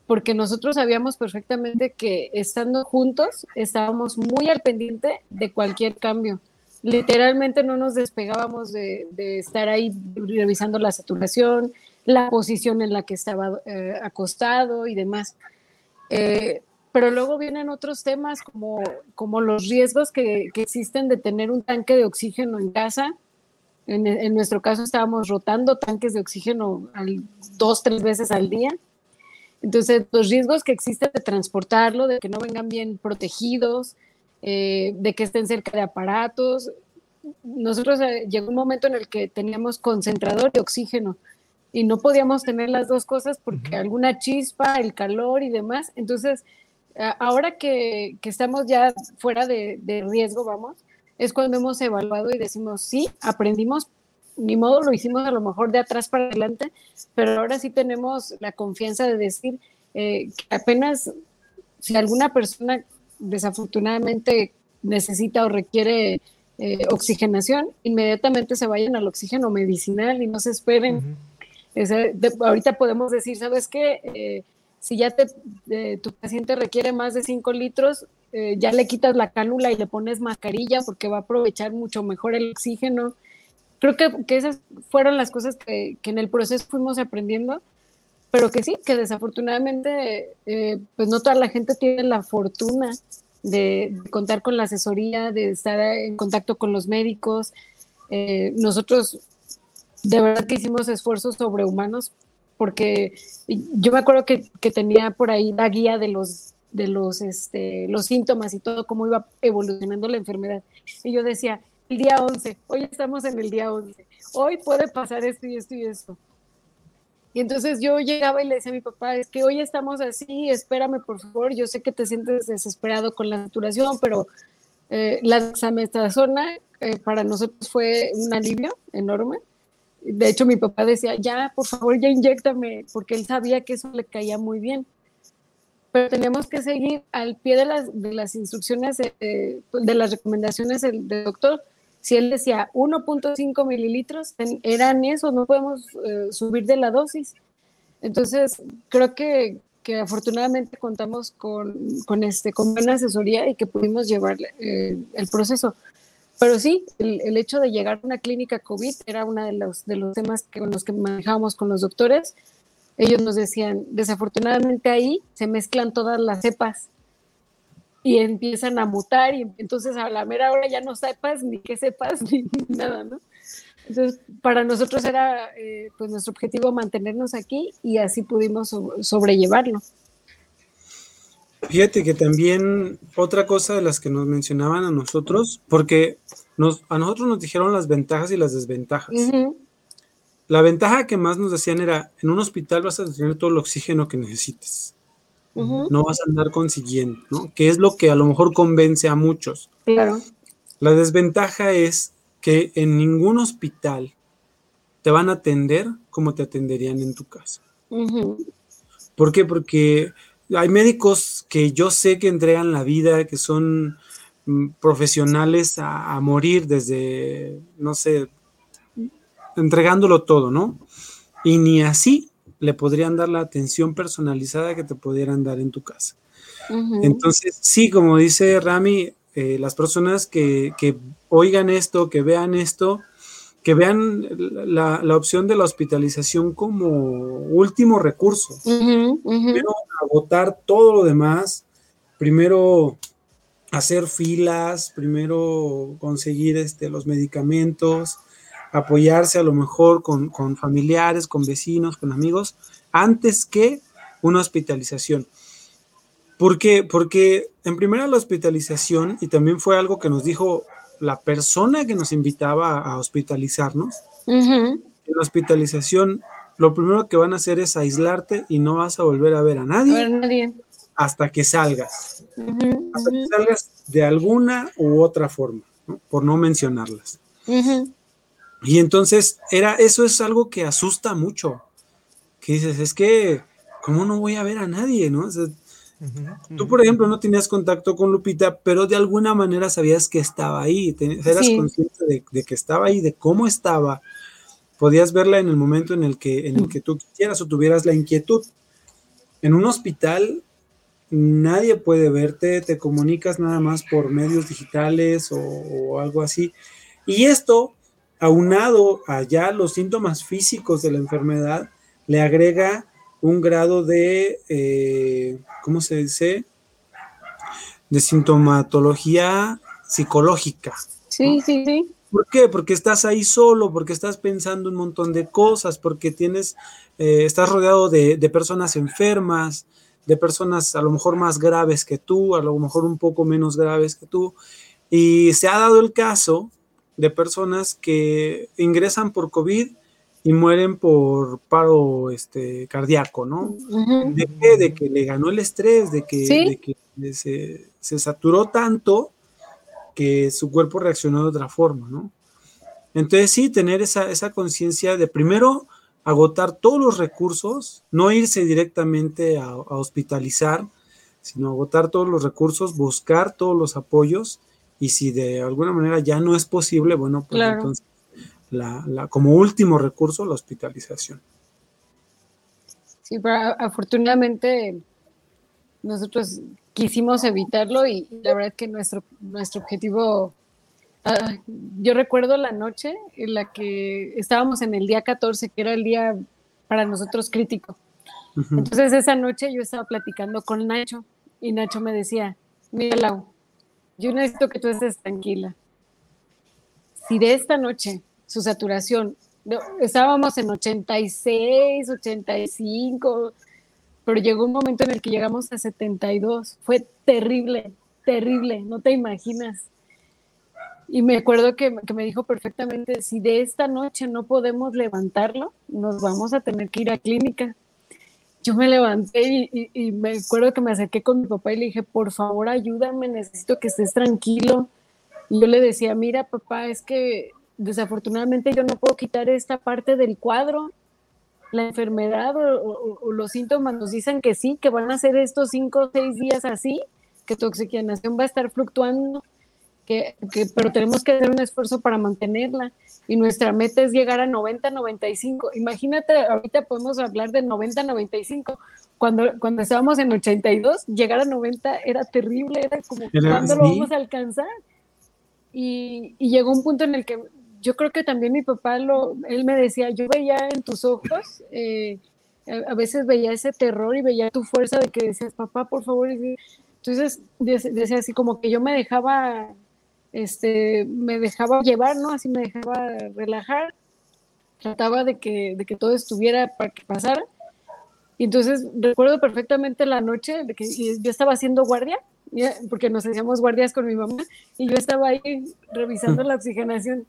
porque nosotros sabíamos perfectamente que estando juntos estábamos muy al pendiente de cualquier cambio. Literalmente no nos despegábamos de, de estar ahí revisando la saturación, la posición en la que estaba eh, acostado y demás. Eh, pero luego vienen otros temas como, como los riesgos que, que existen de tener un tanque de oxígeno en casa. En, en nuestro caso estábamos rotando tanques de oxígeno al- dos, tres veces al día. Entonces, los riesgos que existen de transportarlo, de que no vengan bien protegidos, eh, de que estén cerca de aparatos. Nosotros eh, llegó un momento en el que teníamos concentrador de oxígeno y no podíamos tener las dos cosas porque alguna chispa, el calor y demás. Entonces, ahora que, que estamos ya fuera de, de riesgo, vamos, es cuando hemos evaluado y decimos, sí, aprendimos, ni modo lo hicimos a lo mejor de atrás para adelante, pero ahora sí tenemos la confianza de decir eh, que apenas si alguna persona desafortunadamente necesita o requiere eh, oxigenación, inmediatamente se vayan al oxígeno medicinal y no se esperen. Ujú. Ese- de- ahorita podemos decir, ¿sabes qué? Eh, si ya te, eh, tu paciente requiere más de 5 litros, eh, ya le quitas la cánula y le pones mascarilla porque va a aprovechar mucho mejor el oxígeno. Creo que, que esas fueron las cosas que, que en el proceso fuimos aprendiendo, pero que sí, que desafortunadamente, eh, pues no toda la gente tiene la fortuna de, de contar con la asesoría, de estar en contacto con los médicos. Eh, nosotros de verdad que hicimos esfuerzos sobrehumanos porque yo me acuerdo que, tenía por ahí la guía de los de los este los síntomas y todo cómo iba evolucionando la enfermedad y yo decía el día 11 hoy estamos en el día 11 hoy puede pasar esto y esto y esto y entonces yo llegaba y le decía a mi papá, es que hoy estamos así, espérame por favor, yo sé que te sientes desesperado con la saturación, pero eh, la dexametasona eh, para nosotros fue un alivio enorme. De hecho, mi papá decía, ya, por favor, ya inyectame, porque él sabía que eso le caía muy bien. Pero tenemos que seguir al pie de las, de las instrucciones, eh, de las recomendaciones del, doctor. Si él decía 1.5 mililitros, eran eso, no podemos eh, subir de la dosis. Entonces, creo que, que afortunadamente contamos con, con, este, con buena asesoría y que pudimos llevar eh, el proceso. Pero sí, el, el hecho de llegar a una clínica COVID era uno de los, temas con los que manejábamos con los doctores. Ellos nos decían, desafortunadamente ahí se mezclan todas las cepas y empiezan a mutar y entonces a la mera hora ya no sepas ni qué sepas ni nada, ¿no? Entonces, para nosotros era eh, pues nuestro objetivo mantenernos aquí y así pudimos so- sobrellevarlo. Fíjate que también otra cosa de las que nos mencionaban a nosotros, porque nos, a nosotros nos dijeron las ventajas y las desventajas. La ventaja que más nos decían era, en un hospital vas a tener todo el oxígeno que necesites, no vas a andar consiguiendo, ¿no? Que es lo que a lo mejor convence a muchos. Claro. La desventaja es que en ningún hospital te van a atender como te atenderían en tu casa. ¿Por qué? Porque hay médicos que yo sé que entregan la vida, que son mm, profesionales a, a morir desde, no sé, entregándolo todo, ¿no? Y ni así le podrían dar la atención personalizada que te pudieran dar en tu casa. Entonces, sí, como dice Rami, eh, las personas que, que oigan esto, que vean esto, que vean la, la opción de la hospitalización como último recurso. Ujú. Primero agotar todo lo demás, primero hacer filas, primero conseguir este, los medicamentos, apoyarse a lo mejor con, con familiares, con vecinos, con amigos, antes que una hospitalización. ¿Por qué? Porque en primera la hospitalización, y también fue algo que nos dijo la persona que nos invitaba a hospitalizarnos, en la hospitalización lo primero que van a hacer es aislarte y no vas a volver a ver a A nadie ver, nadie. hasta que salgas, hasta que salgas de alguna u otra forma, ¿no? por no mencionarlas. Y entonces era, eso es algo que asusta mucho, que dices, es que, ¿cómo no voy a ver a nadie? ¿no? O sea, tú, por ejemplo, no tenías contacto con Lupita, pero de alguna manera sabías que estaba ahí, eras Sí. consciente de, de que estaba ahí, de cómo estaba, podías verla en el momento en el que, en el que tú quisieras o tuvieras la inquietud. En un hospital nadie puede verte, te comunicas nada más por medios digitales o, o algo así. Y esto, aunado a ya los síntomas físicos de la enfermedad, le agrega un grado de, eh, ¿cómo se dice? De sintomatología psicológica. Sí, sí, sí. ¿Por qué? Porque estás ahí solo, porque estás pensando un montón de cosas, porque tienes, eh, estás rodeado de, de personas enfermas, de personas a lo mejor más graves que tú, a lo mejor un poco menos graves que tú. Y se ha dado el caso de personas que ingresan por COVID y mueren por paro este, cardíaco, ¿no? ¿De qué? De que le ganó el estrés, de que, Sí. de que se, se saturó tanto que su cuerpo reaccionó de otra forma, ¿no? Entonces sí, tener esa, esa conciencia de primero agotar todos los recursos, no irse directamente a, a hospitalizar, sino agotar todos los recursos, buscar todos los apoyos y si de alguna manera ya no es posible, bueno, pues Claro. entonces la, la- como último recurso la hospitalización. Sí, pero afortunadamente nosotros quisimos evitarlo y la verdad que nuestro, nuestro objetivo, ah, yo recuerdo la noche en la que estábamos en el día 14, que era el día para nosotros crítico. Entonces esa noche yo estaba platicando con Nacho y Nacho me decía, mira Lau, yo necesito que tú estés tranquila. Si de esta noche su saturación, estábamos en 86, 85, pero llegó un momento en el que llegamos a 72. Fue terrible, terrible, no te imaginas. Y me acuerdo que, que me dijo perfectamente, si de esta noche no podemos levantarlo, nos vamos a tener que ir a clínica yo me levanté y, y- y me acuerdo que me acerqué con mi papá y le dije, por favor, ayúdame, necesito que estés tranquilo. Y yo le decía, mira, papá, es que desafortunadamente yo no puedo quitar esta parte del cuadro. La enfermedad o, o- o los síntomas nos dicen que sí, que van a ser estos cinco o seis días así, que tu oxigenación va a estar fluctuando, que, que- pero tenemos que hacer un esfuerzo para mantenerla y nuestra meta es llegar a 90, 95. Imagínate, ahorita podemos hablar de 90, 95. Cuando, cuando estábamos en 82, llegar a 90 era terrible, era como, ¿cuándo lo vamos a alcanzar? Y, y llegó un punto en el que yo creo que también mi papá, lo, él me decía, yo veía en tus ojos, eh, a, veces veía ese terror y veía tu fuerza de que decías, papá, por favor. Entonces, dec- decía así como que yo me dejaba este, me dejaba llevar, ¿no? Así me dejaba relajar, trataba de que, de que todo estuviera para que pasara. Y entonces recuerdo perfectamente la noche de que yo estaba haciendo guardia, porque nos hacíamos guardias con mi mamá, y yo estaba ahí revisando la oxigenación.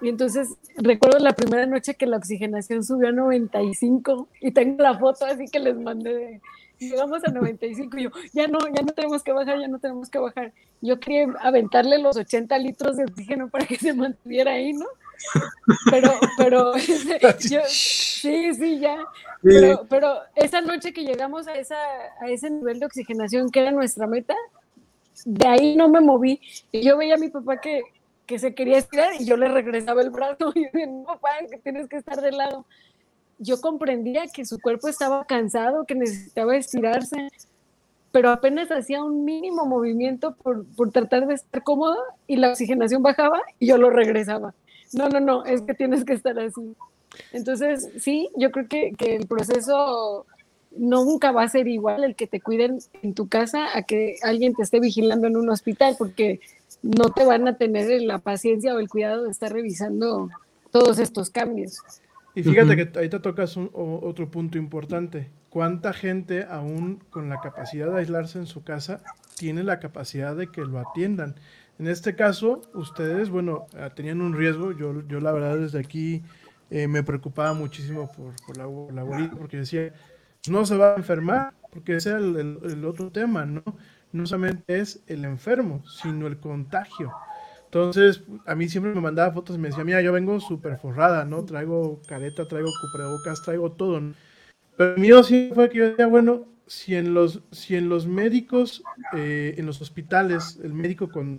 Y entonces recuerdo la primera noche que la oxigenación subió a 95 y tengo la foto así que les mandé de, llegamos a 95 y yo, ya no, ya no tenemos que bajar, ya no tenemos que bajar. Yo quería aventarle los 80 litros de oxígeno para que se mantuviera ahí, ¿no? Pero, pero, yo, sí, sí, ya. Pero, pero esa noche que llegamos a, esa, a ese nivel de oxigenación que era nuestra meta, de ahí no me moví. Y yo veía a mi papá que, que se quería estirar y yo le regresaba el brazo y decía, no, papá, que tienes que estar de lado. yo comprendía que su cuerpo estaba cansado, que necesitaba estirarse, pero apenas hacía un mínimo movimiento por, por tratar de estar cómodo y la oxigenación bajaba y yo lo regresaba. No, no, no, es que tienes que estar así. Entonces, sí, yo creo que, que el proceso nunca va a ser igual el que te cuiden en tu casa a que alguien te esté vigilando en un hospital, porque no te van a tener la paciencia o el cuidado de estar revisando todos estos cambios. Y fíjate que ahí te tocas un- o- otro punto importante. ¿Cuánta gente aún con la capacidad de aislarse en su casa tiene la capacidad de que lo atiendan? En este caso, ustedes, bueno, eh, tenían un riesgo. Yo, yo la verdad desde aquí eh, me preocupaba muchísimo por, por la, la abuelita, porque decía, no se va a enfermar, porque ese era el, el- el otro tema, ¿no? No solamente es el enfermo, sino el contagio. Entonces, a mí siempre me mandaba fotos y me decía, mira, yo vengo súper forrada, ¿no? Traigo careta, traigo cubrebocas, traigo todo, ¿no? Pero el mío sí fue que yo decía, bueno, si en los, si en los médicos, eh, en los hospitales, el médico con,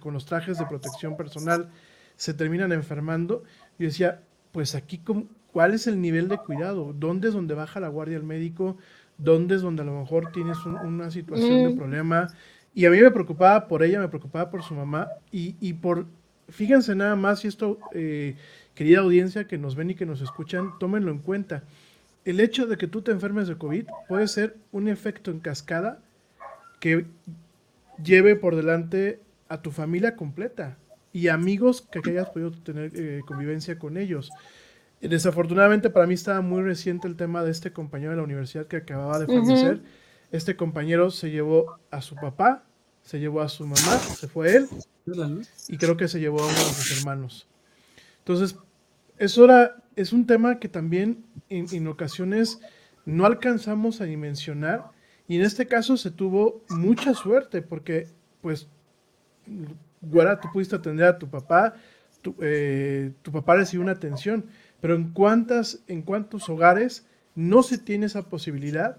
con los trajes de protección personal se terminan enfermando, yo decía, pues aquí, ¿cómo- ¿cuál es el nivel de cuidado? ¿Dónde es donde baja la guardia el médico? ¿Dónde es donde a lo mejor tienes un- una situación de Mm. problema? Y a mí me preocupaba por ella, me preocupaba por su mamá y, y por, fíjense nada más, y esto, eh, querida audiencia que nos ven y que nos escuchan, tómenlo en cuenta. El hecho de que tú te enfermes de COVID puede ser un efecto en cascada que lleve por delante a tu familia completa y amigos que, que hayas podido tener eh, convivencia con ellos. Desafortunadamente para mí estaba muy reciente el tema de este compañero de la universidad que acababa de fallecer. Este compañero se llevó a su papá, se llevó a su mamá, se fue él y creo que se llevó a uno de sus hermanos. Entonces, eso era, es un tema que también en, en ocasiones no alcanzamos a dimensionar y en este caso se tuvo mucha suerte porque pues Guara, tú pudiste atender a tu papá, tu, eh, tu papá recibió una atención, pero en cuántas, en cuántos hogares no se tiene esa posibilidad.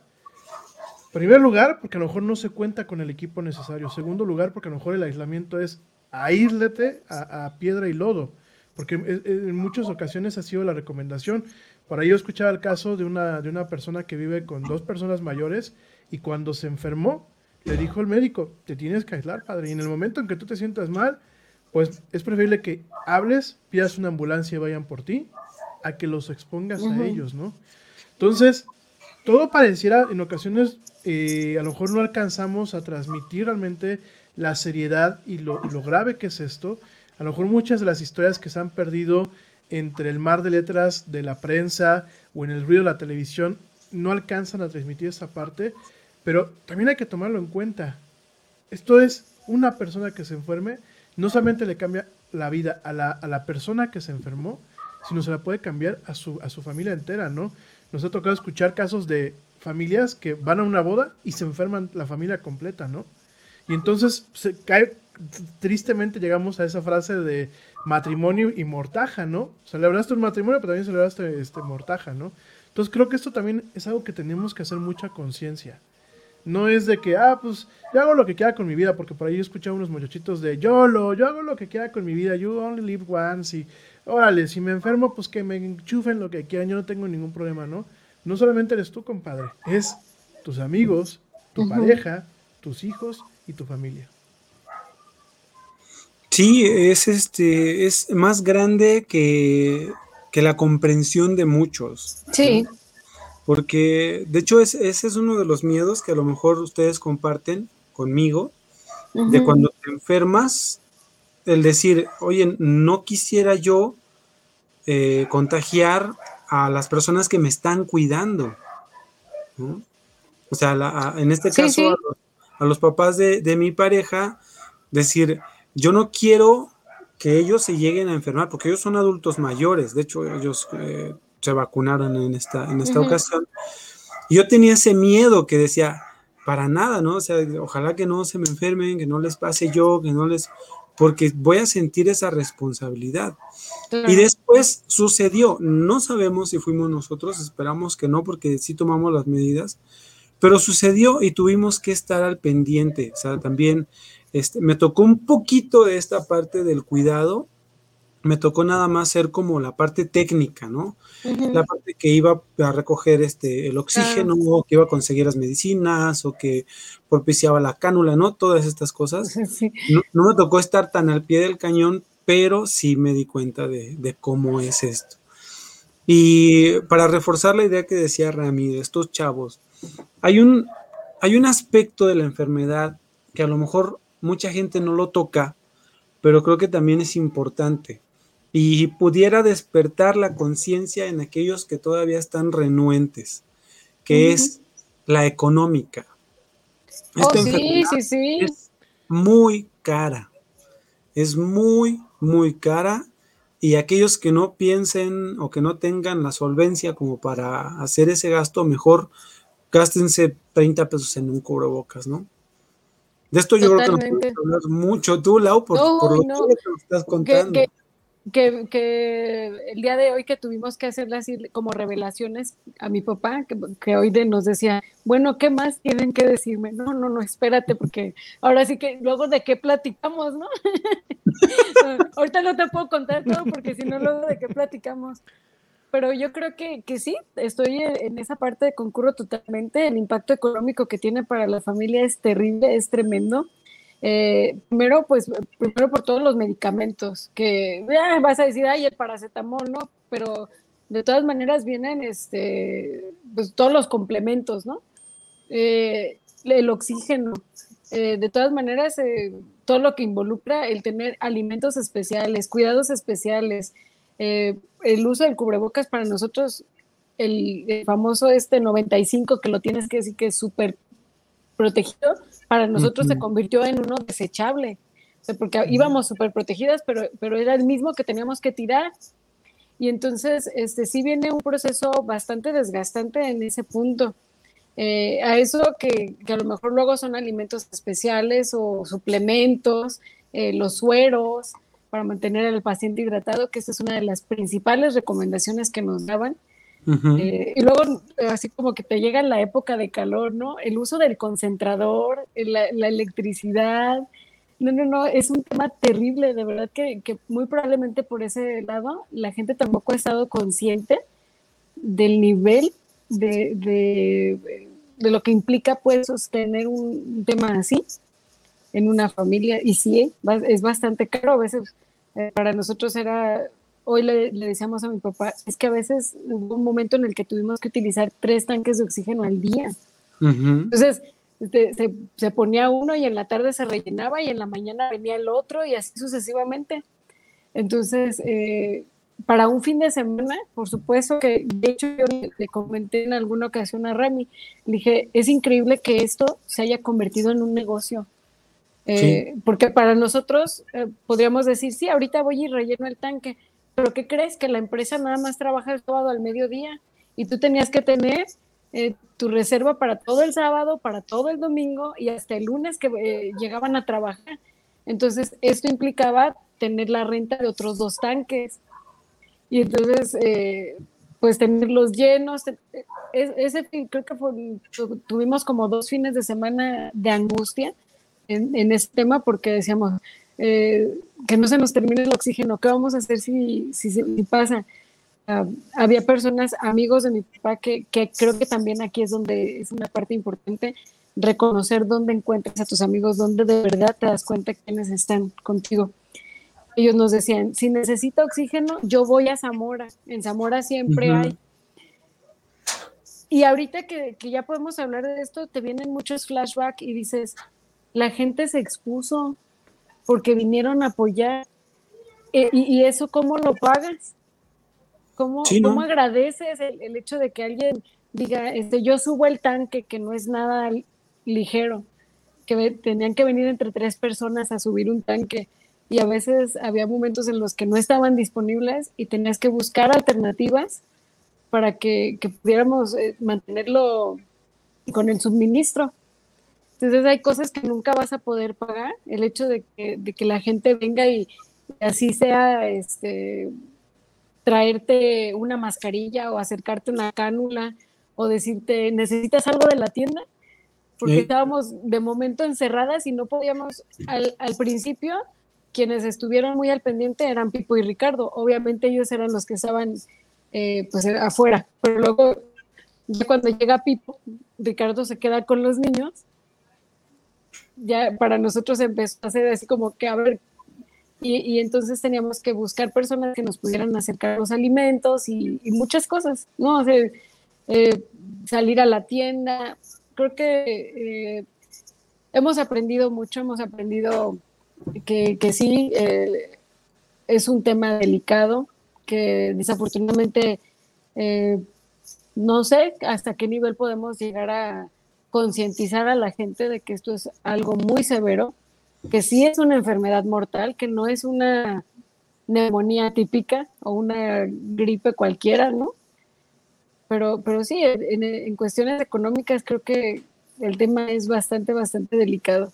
En primer lugar, porque a lo mejor no se cuenta con el equipo necesario. Segundo lugar, porque a lo mejor el aislamiento es aíslete a, a piedra y lodo, porque en, en muchas ocasiones ha sido la recomendación. Por ahí yo escuchaba el caso de una, de una persona que vive con dos personas mayores y cuando se enfermó, le dijo el médico, te tienes que aislar, padre. Y en el momento en que tú te sientas mal, pues es preferible que hables, pidas una ambulancia y vayan por ti, a que los expongas a ellos, ¿no? Entonces, todo pareciera, en ocasiones, eh, a lo mejor no alcanzamos a transmitir realmente la seriedad y lo, y lo grave que es esto. A lo mejor muchas de las historias que se han perdido entre el mar de letras de la prensa o en el ruido de la televisión no alcanzan a transmitir esa parte, pero también hay que tomarlo en cuenta. Esto es una persona que se enferme, no solamente le cambia la vida a la, a la persona que se enfermó, sino se la puede cambiar a su, a su familia entera, ¿no? Nos ha tocado escuchar casos de familias que van a una boda y se enferman la familia completa, ¿no? Y entonces se cae, tristemente llegamos a esa frase de matrimonio y mortaja, ¿no? Celebraste un matrimonio, pero también celebraste este, mortaja, ¿no? Entonces creo que esto también es algo que tenemos que hacer mucha conciencia. No es de que, ah, pues yo hago lo que quiera con mi vida, porque por ahí he escuchado unos muchachitos de YOLO, yo hago lo que quiera con mi vida, you only live once, y órale, si me enfermo, pues que me enchufen lo que quieran, yo no tengo ningún problema, ¿no? No solamente eres tú, compadre, es tus amigos, tu pareja, tus hijos y tu familia. Sí, es este, es más grande que, que la comprensión de muchos. Sí. Porque, de hecho, es- ese es uno de los miedos que a lo mejor ustedes comparten conmigo, de cuando te enfermas, el decir, oye, no quisiera yo eh, contagiar a las personas que me están cuidando. ¿no? O sea, la- a- en este Sí, caso, sí. A, los, a los papás de, de mi pareja, decir, yo no quiero que ellos se lleguen a enfermar, porque ellos son adultos mayores, de hecho, ellos eh, se vacunaron en esta, en esta ocasión. Yo tenía ese miedo que decía, para nada, ¿no? O sea, ojalá que no se me enfermen, que no les pase yo, que no les... porque voy a sentir esa responsabilidad. Y después sucedió, no sabemos si fuimos nosotros, esperamos que no, porque sí tomamos las medidas, pero sucedió y tuvimos que estar al pendiente. O sea, también este, me tocó un poquito de esta parte del cuidado, me tocó nada más ser como la parte técnica, ¿no? La parte que iba a recoger este, el oxígeno, o que iba a conseguir las medicinas, o que propiciaba la cánula, ¿no? Todas estas cosas. Sí. No, no me tocó estar tan al pie del cañón, pero sí me di cuenta de, de cómo es esto. Y para reforzar la idea que decía Rami, de estos chavos, hay un, hay un aspecto de la enfermedad que a lo mejor mucha gente no lo toca, pero creo que también es importante y pudiera despertar la conciencia en aquellos que todavía están renuentes, que es la económica. Oh, Esta sí, enfermedad sí, sí. es muy cara, es muy, muy cara y aquellos que no piensen o que no tengan la solvencia como para hacer ese gasto, mejor gástense 30 pesos en un cubrebocas, ¿no? De esto yo creo que nos puedes hablar mucho tú, Lau, por, No, por lo no. que nos estás contando. que, que, que el día de hoy que tuvimos que hacerle así como revelaciones a mi papá, que, que hoy nos decía, bueno, ¿qué más tienen que decirme? No, no, no, espérate, porque ahora sí que luego de qué platicamos, ¿no? Ahorita no te puedo contar todo porque si no, luego de qué platicamos. Pero yo creo que, que sí, estoy en esa parte de concurro totalmente. El impacto económico que tiene para la familia es terrible, es tremendo. Eh, primero, pues, primero por todos los medicamentos, que ah, vas a decir, ay, el paracetamol, ¿no? Pero de todas maneras vienen, este, pues, todos los complementos, ¿no? Eh, el oxígeno, eh, de todas maneras, eh, todo lo que involucra el tener alimentos especiales, cuidados especiales, eh, el uso del cubrebocas para nosotros, el, el famoso este 95 que lo tienes que decir que es súper protegido, para nosotros se convirtió en uno desechable. O sea, porque íbamos súper protegidas, pero, pero era el mismo que teníamos que tirar. Y entonces, este, sí viene un proceso bastante desgastante en ese punto. Eh, a eso que, que a lo mejor luego son alimentos especiales o suplementos, eh, los sueros para mantener al paciente hidratado, que esa es una de las principales recomendaciones que nos daban. Eh, y luego, así como que te llega la época de calor, ¿no? El uso del concentrador, eh, la, electricidad. No, no, no, es un tema terrible, de verdad que, que muy probablemente por ese lado la gente tampoco ha estado consciente del nivel de, de, lo que implica pues sostener un tema así en una familia. Y sí, es bastante caro. A veces eh, para nosotros era, hoy le, le decíamos a mi papá, es que a veces hubo un momento en el que tuvimos que utilizar tres tanques de oxígeno al día. Entonces, este, se, se ponía uno y en la tarde se rellenaba y en la mañana venía el otro y así sucesivamente. Entonces, eh, para un fin de semana, por supuesto que, de hecho, yo le, le comenté en alguna ocasión a Rami, le dije, es increíble que esto se haya convertido en un negocio. Eh, Porque para nosotros eh, podríamos decir, sí, ahorita voy y relleno el tanque, pero ¿qué crees? Que la empresa nada más trabaja el sábado al mediodía y tú tenías que tener eh, tu reserva para todo el sábado, para todo el domingo y hasta el lunes que eh, llegaban a trabajar. Entonces, esto implicaba tener la renta de otros dos tanques. Y entonces, eh, pues tenerlos llenos. es- ese creo que fue, tu- tuvimos como dos fines de semana de angustia en, en ese tema porque decíamos eh, que no se nos termine el oxígeno, ¿qué vamos a hacer si, si, pasa? Ah, había personas, amigos de mi papá, que, que creo que también aquí es donde es una parte importante, reconocer dónde encuentras a tus amigos, dónde de verdad te das cuenta quiénes están contigo. Ellos nos decían, si necesito oxígeno, yo voy a Zamora. En Zamora siempre hay. Y ahorita que, que ya podemos hablar de esto, te vienen muchos flashbacks y dices, la gente se expuso porque vinieron a apoyar. Eh, y, eso cómo lo pagas? ¿Cómo, Sí, ¿no? cómo agradeces el, el hecho de que alguien diga, este, yo subo el tanque, que no es nada ligero, que tenían que venir entre tres personas a subir un tanque y a veces había momentos en los que no estaban disponibles y tenías que buscar alternativas para que, que pudiéramos eh, mantenerlo con el suministro. Entonces hay cosas que nunca vas a poder pagar. El hecho de que, de que la gente venga y así sea, este, traerte una mascarilla o acercarte una cánula o decirte, ¿necesitas algo de la tienda? Porque Sí. estábamos de momento encerradas y no podíamos al, al principio quienes estuvieron muy al pendiente eran Pipo y Ricardo. Obviamente ellos eran los que estaban eh, pues afuera, pero luego ya cuando llega Pipo, Ricardo se queda con los niños. Ya para nosotros empezó a ser así como que a ver, y, y entonces teníamos que buscar personas que nos pudieran acercar los alimentos y, muchas cosas, ¿no? Eh, salir a la tienda. Creo que eh, hemos aprendido mucho, hemos aprendido que, que sí, eh, es un tema delicado, que desafortunadamente no sé hasta qué nivel podemos llegar a concientizar a la gente de que esto es algo muy severo, que sí es una enfermedad mortal, que no es una neumonía típica o una gripe cualquiera, ¿no? Pero, pero sí, en, cuestiones económicas creo que el tema es bastante, bastante delicado.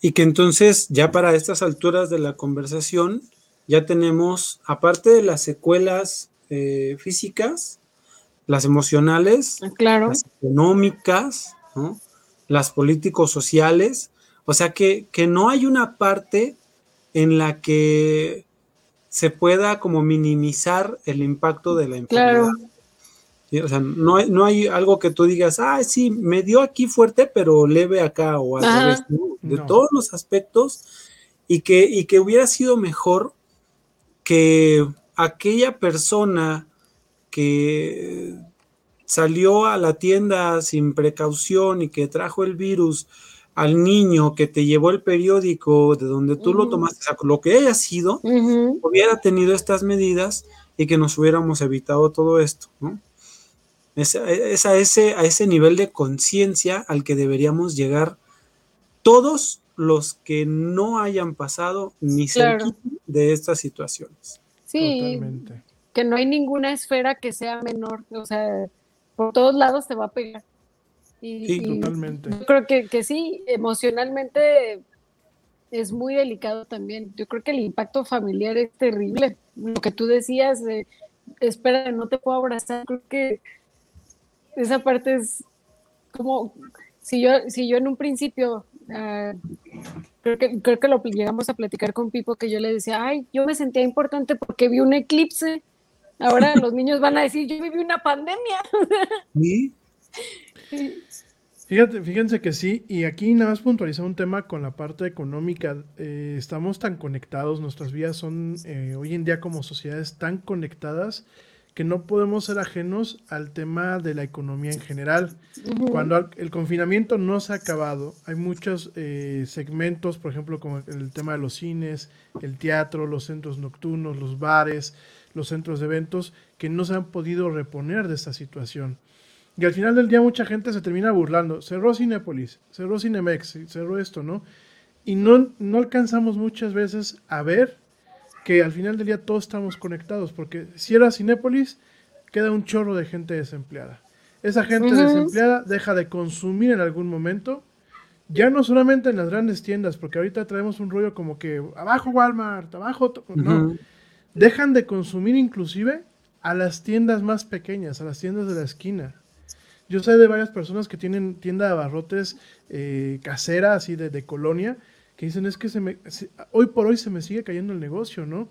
Y que entonces, ya para estas alturas de la conversación, ya tenemos, aparte de las secuelas eh, físicas, las emocionales, claro. las económicas, ¿no? las políticos sociales, o sea que, que no hay una parte en la que se pueda como minimizar el impacto de la enfermedad. Claro. O sea, no hay, no hay algo que tú digas, ah, sí, me dio aquí fuerte, pero leve acá o al revés, ¿no? De No. todos los aspectos y que, y que hubiera sido mejor que aquella persona que salió a la tienda sin precaución y que trajo el virus al niño que te llevó el periódico de donde tú lo tomaste, o sea, lo que haya sido, hubiera tenido estas medidas y que nos hubiéramos evitado todo esto, ¿no? Es, es a, ese, a ese nivel de conciencia al que deberíamos llegar todos los que no hayan pasado ni Claro. cerquita de estas situaciones. Sí, Totalmente. Que no hay ninguna esfera que sea menor, o sea, por todos lados te va a pegar. Y, Sí, y Totalmente. yo creo que, que sí, emocionalmente es muy delicado también. Yo creo que el impacto familiar es terrible. Lo que tú decías, de, espera, no te puedo abrazar, creo que esa parte es como, si yo, si yo en un principio, ah, creo, que, creo que lo llegamos a platicar con Pipo, que yo le decía, ay, yo me sentía importante porque vi un eclipse. Ahora los niños van a decir, yo viví una pandemia. ¿Sí? Fíjate, fíjense que sí, y aquí nada más puntualizar un tema con la parte económica. Eh, estamos tan conectados, nuestras vidas son eh, hoy en día como sociedades tan conectadas que no podemos ser ajenos al tema de la economía en general. Cuando el confinamiento no se ha acabado, hay muchos eh, segmentos, por ejemplo, como el tema de los cines, el teatro, los centros nocturnos, los bares, los centros de eventos, que no se han podido reponer de esta situación. Y al final del día mucha gente se termina burlando. Cerró Cinépolis, cerró Cinemex, cerró esto, ¿no? Y no, no alcanzamos muchas veces a ver que al final del día todos estamos conectados, porque si era Cinépolis, queda un chorro de gente desempleada. Esa gente desempleada deja de consumir en algún momento, ya no solamente en las grandes tiendas, porque ahorita traemos un rollo como que abajo Walmart, abajo... to-". No, dejan de consumir inclusive a las tiendas más pequeñas, a las tiendas de la esquina. Yo sé de varias personas que tienen tienda de abarrotes eh, casera, así de, de colonia, que dicen es que se me, hoy por hoy se me sigue cayendo el negocio, ¿no?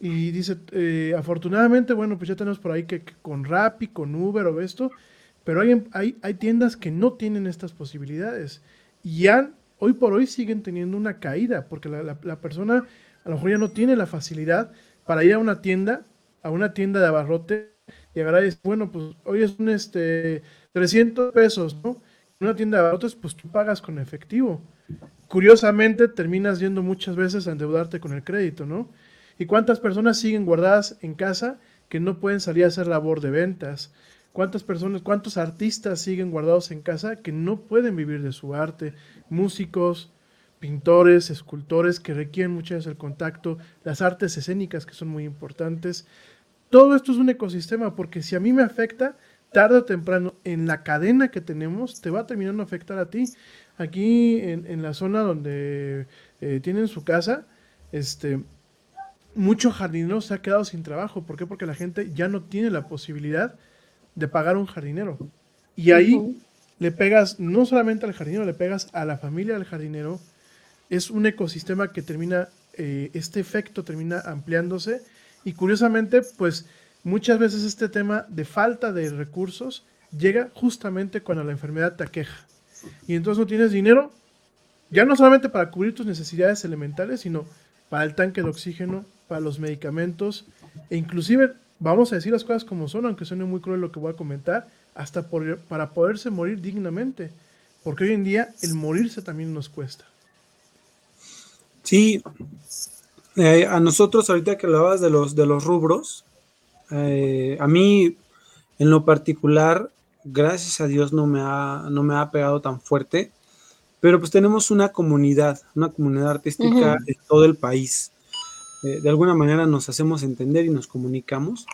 Y dice, eh, afortunadamente, bueno, pues ya tenemos por ahí que, con Rappi, con Uber o esto, pero hay, hay, hay tiendas que no tienen estas posibilidades. Y ya hoy por hoy siguen teniendo una caída, porque la, la- la persona a lo mejor ya no tiene la facilidad para ir a una tienda, a una tienda de abarrote, y agarrar bueno, pues hoy es un este 300 pesos, ¿no? Una tienda de abarrotes, pues tú pagas con efectivo. Curiosamente, terminas yendo muchas veces a endeudarte con el crédito, ¿no? ¿Y cuántas personas siguen guardadas en casa que no pueden salir a hacer labor de ventas? ¿Cuántas personas, cuántos artistas siguen guardados en casa que no pueden vivir de su arte? Músicos, pintores, escultores que requieren muchas veces el contacto, las artes escénicas que son muy importantes. Todo esto es un ecosistema porque si a mí me afecta, tarde o temprano en la cadena que tenemos, te va a terminar a afectar a ti. Aquí en, en la zona donde eh, tienen su casa, este, mucho jardinero se ha quedado sin trabajo. ¿Por qué? Porque la gente ya no tiene la posibilidad de pagar un jardinero. Y ahí le pegas no solamente al jardinero, le pegas a la familia del jardinero. es un ecosistema que termina, eh, este efecto termina ampliándose y curiosamente, pues muchas veces este tema de falta de recursos llega justamente cuando la enfermedad te aqueja. Y entonces no tienes dinero, ya no solamente para cubrir tus necesidades elementales, sino para el tanque de oxígeno, para los medicamentos, e inclusive, vamos a decir las cosas como son, aunque suene muy cruel lo que voy a comentar, hasta para poderse morir dignamente. Porque hoy en día el morirse también nos cuesta. Sí, eh, a nosotros ahorita que hablabas de los, de los rubros, eh, a mí en lo particular, gracias a Dios no me, ha, no me ha pegado tan fuerte, pero pues tenemos una comunidad, una comunidad artística Ujú. en todo el país. Eh, de alguna manera nos hacemos entender y nos comunicamos.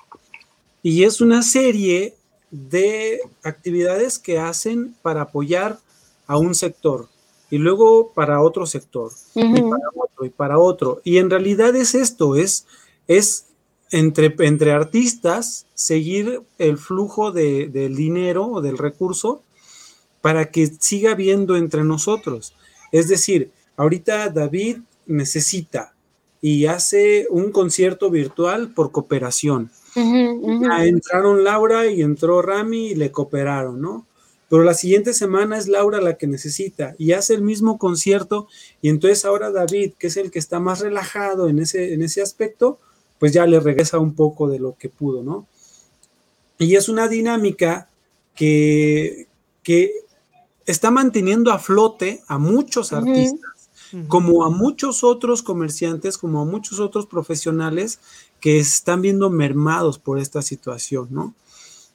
Y es una serie de actividades que hacen para apoyar a un sector y luego para otro sector y para otro y para otro. Y en realidad es esto, es, es entre, entre artistas seguir el flujo de- del dinero o del recurso para que siga habiendo entre nosotros. Es decir, ahorita David necesita y hace un concierto virtual por cooperación. Entraron Laura y entró Rami y le cooperaron, ¿no? Pero la siguiente semana es Laura la que necesita y hace el mismo concierto y entonces ahora David, que es el que está más relajado en ese, en ese aspecto, pues ya le regresa un poco de lo que pudo, ¿no? Y es una dinámica que, que está manteniendo a flote a muchos artistas como a muchos otros comerciantes, como a muchos otros profesionales que están viendo mermados por esta situación, ¿no?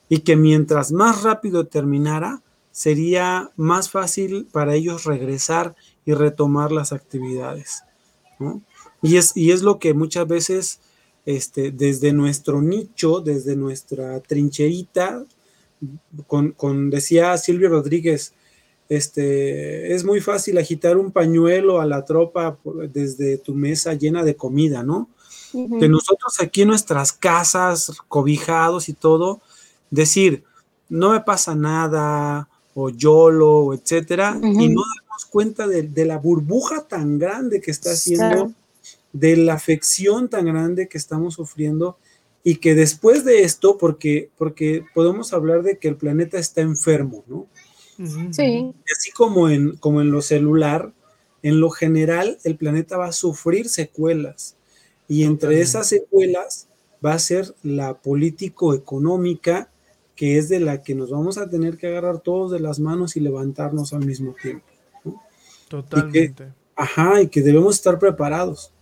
Y que mientras más rápido terminara, sería más fácil para ellos regresar y retomar las actividades, ¿no? Y es, y es lo que muchas veces, este, desde nuestro nicho, desde nuestra trincherita, con, con decía Silvio Rodríguez, este, es muy fácil agitar un pañuelo a la tropa desde tu mesa llena de comida, ¿no? Ujú. Que nosotros aquí en nuestras casas, cobijados y todo, decir, no me pasa nada, o YOLO, etcétera, y no darnos cuenta de, de la burbuja tan grande que está haciendo, Claro. De la afección tan grande que estamos sufriendo, y que después de esto, porque, porque podemos hablar de que el planeta está enfermo, ¿no? Sí. Así como en, como en lo celular, en lo general el planeta va a sufrir secuelas. Y entre esas secuelas va a ser la político-económica, que es de la que nos vamos a tener que agarrar todos de las manos y levantarnos al mismo tiempo. Totalmente. Ajá, y que debemos estar preparados.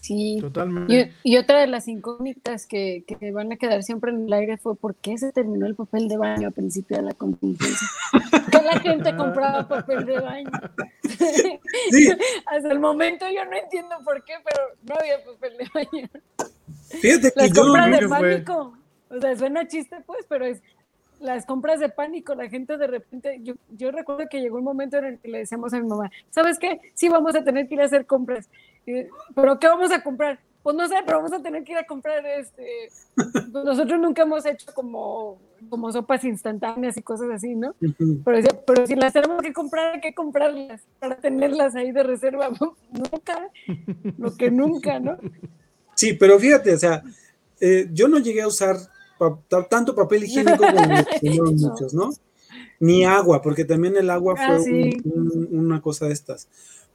Sí. Totalmente. Y, y otra de las incógnitas que, que van a quedar siempre en el aire fue por qué se terminó el papel de baño a principio de la contingencia. que la gente compraba papel de baño. Sí. Hasta el momento yo no entiendo por qué, pero no había papel de baño. Fíjate que Las yo compras creo de fue- pánico. O sea, suena chiste, pues, pero es las compras de pánico. La gente de repente, yo, yo recuerdo que llegó un momento en el que le decíamos a mi mamá, ¿sabes qué? Sí, vamos a tener que ir a hacer compras. ¿Pero qué vamos a comprar? Pues no sé, pero vamos a tener que ir a comprar este. pues nosotros nunca hemos hecho como, como sopas instantáneas y cosas así, ¿no? Ujú. Pero, decía, pero si las tenemos que comprar, hay que comprarlas para tenerlas ahí de reserva. nunca, lo que nunca, ¿no? Sí, pero fíjate, o sea, eh, yo no llegué a usar pa- tanto papel higiénico como muchos, ¿no? Ni agua, porque también el agua fue Ah, sí. un- un- una cosa de estas.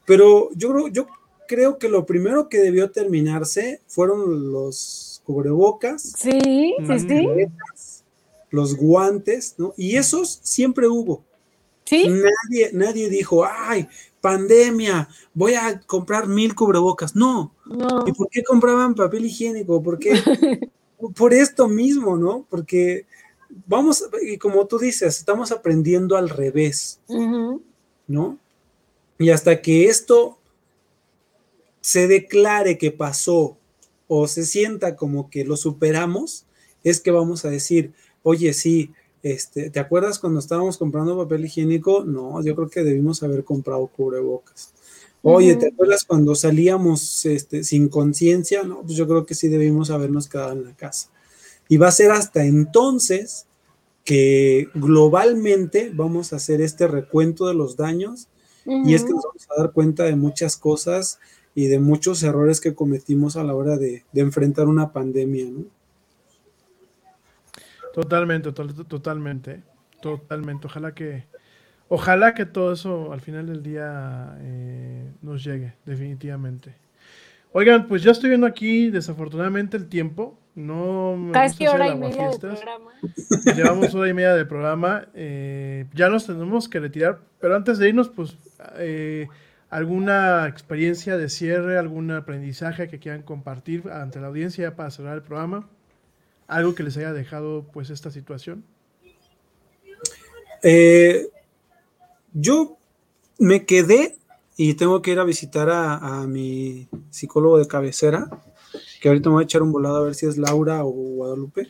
Pero yo creo, yo creo que lo primero que debió terminarse fueron los cubrebocas, Sí, sí, sí. caretas, los guantes, ¿no? Y esos siempre hubo. Sí, Nadie, nadie dijo, ay, pandemia, voy a comprar mil cubrebocas. No, no. ¿Y por qué compraban papel higiénico? ¿Por qué? por esto mismo, ¿no? Porque vamos, y como tú dices, estamos aprendiendo al revés. ¿no? Y hasta que esto se declare que pasó o se sienta como que lo superamos, es que vamos a decir, oye, sí, este, ¿te acuerdas cuando estábamos comprando papel higiénico? No, yo creo que debimos haber comprado cubrebocas. Oye, ¿te acuerdas cuando salíamos este, sin conciencia? No, pues yo creo que sí debimos habernos quedado en la casa. Y va a ser hasta entonces que globalmente vamos a hacer este recuento de los daños Y es que nos vamos a dar cuenta de muchas cosas y de muchos errores que cometimos a la hora de, de enfrentar una pandemia, ¿no? Totalmente, to- totalmente, totalmente. Ojalá que, ojalá que todo eso al final del día eh, nos llegue, definitivamente. Oigan, pues ya estoy viendo aquí, desafortunadamente, el tiempo. No me Casi hora y media de programa. Llevamos hora y media de programa. eh, ya nos tenemos que retirar, pero antes de irnos, pues, eh, alguna experiencia de cierre, algún aprendizaje que quieran compartir ante la audiencia para cerrar el programa. Algo que les haya dejado, pues, esta situación. Eh, yo me quedé y tengo que ir a visitar a, a mi psicólogo de cabecera, que ahorita me voy a echar un volado a ver si es Laura o Guadalupe.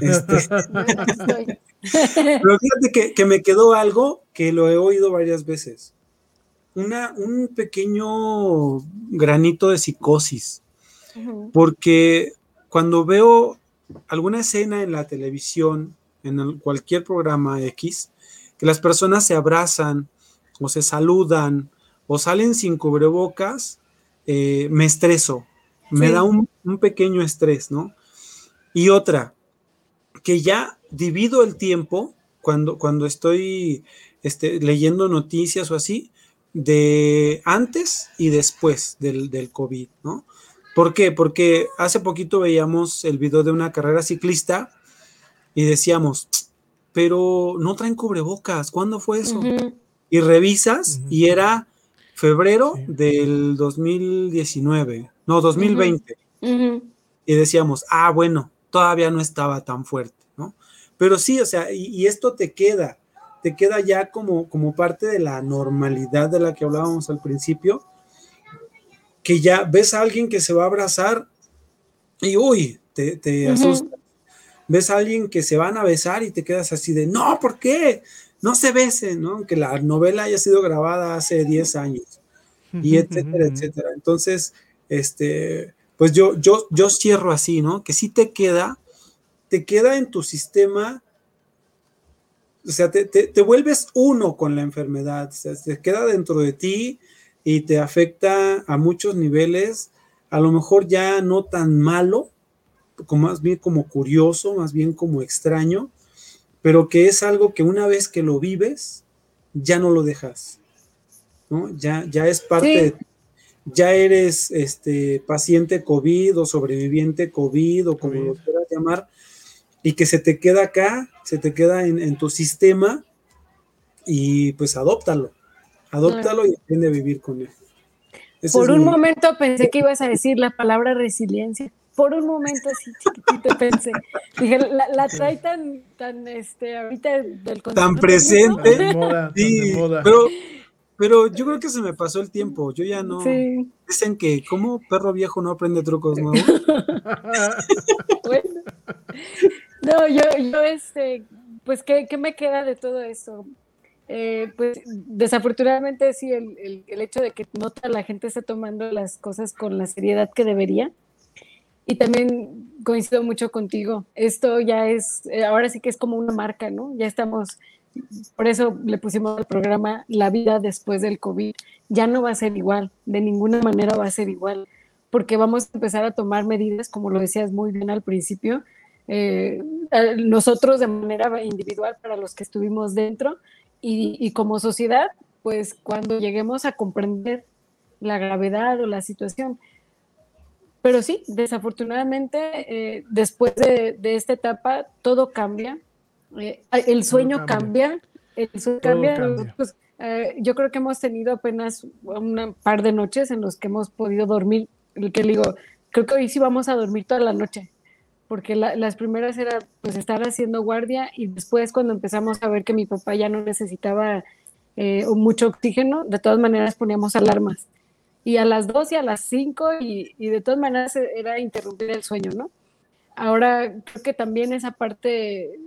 Este, pero fíjate que, que me quedó algo que lo he oído varias veces. Una, un pequeño granito de psicosis, porque cuando veo alguna escena en la televisión, en el- cualquier programa X, que las personas se abrazan o se saludan o salen sin cubrebocas, eh, me estreso, me da un, un pequeño estrés, ¿no? Y otra, que ya divido el tiempo cuando, cuando estoy este, leyendo noticias o así, de antes y después del, del COVID, ¿no? ¿Por qué? Porque hace poquito veíamos el video de una carrera ciclista y decíamos, pero no traen cubrebocas, ¿cuándo fue eso? Y revisas y era febrero Sí. del 2019, no, 2020 Ujú. y decíamos, ah, bueno, todavía no estaba tan fuerte, ¿no? Pero sí, o sea, y, y esto te queda, te queda ya como, como parte de la normalidad de la que hablábamos al principio, que ya ves a alguien que se va a abrazar y uy, te, asusta. Ves a alguien que se van a besar y te quedas así de, no, ¿por qué? No se besen, ¿no? Aunque la novela haya sido grabada hace 10 años y etcétera, etcétera. Entonces, este, pues yo, yo, yo cierro así, ¿no? Que sí te queda, te queda en tu sistema, o sea, te, te- te vuelves uno con la enfermedad, o sea, te queda dentro de ti y te afecta a muchos niveles, a lo mejor ya no tan malo, como más bien como curioso, más bien como extraño, pero que es algo que una vez que lo vives, ya no lo dejas. ¿no? Ya, ya es parte Sí. de. Ya eres este, paciente COVID o sobreviviente COVID o como lo quieras llamar, y que se te queda acá, se te queda en, en tu sistema y pues adóptalo. Adóptalo y aprende a vivir con él. Ese Por un mi- momento pensé que ibas a decir la palabra resiliencia. Por un momento así chiquitito pensé. Dije, la, la trae tan, tan, este, ahorita del Tan presente. Tan de moda, tan Sí, moda. pero, pero yo creo que se me pasó el tiempo. Yo ya no. Sí, Dicen que como perro viejo no aprende trucos nuevos. bueno. No, yo, yo, este, pues, ¿qué, qué me queda de todo esto? Eh, pues, desafortunadamente, sí, el, el, el hecho de que no toda la gente está tomando las cosas con la seriedad que debería. Y también coincido mucho contigo. Esto ya es, eh, ahora sí que es como una marca, ¿no? Ya estamos, por eso le pusimos al programa La vida después del COVID. Ya no va a ser igual, de ninguna manera va a ser igual, porque vamos a empezar a tomar medidas, como lo decías muy bien al principio, eh, nosotros de manera individual para los que estuvimos dentro y como sociedad, pues cuando lleguemos a comprender la gravedad o la situación. Pero sí, desafortunadamente, eh, después de, de esta etapa, todo cambia. Eh, el sueño cambia. cambia. el sueño Todo cambia. cambia. Nosotros, eh, yo creo que hemos tenido apenas un par de noches en los que hemos podido dormir. El que le digo, creo que hoy sí vamos a dormir toda la noche, porque la- las primeras era pues estar haciendo guardia y después cuando empezamos a ver que mi papá ya no necesitaba eh, mucho oxígeno, de todas maneras poníamos alarmas y a las 2 y a las 5 y, y de todas maneras e- era interrumpir el sueño, ¿no? Ahora creo que también esa parte,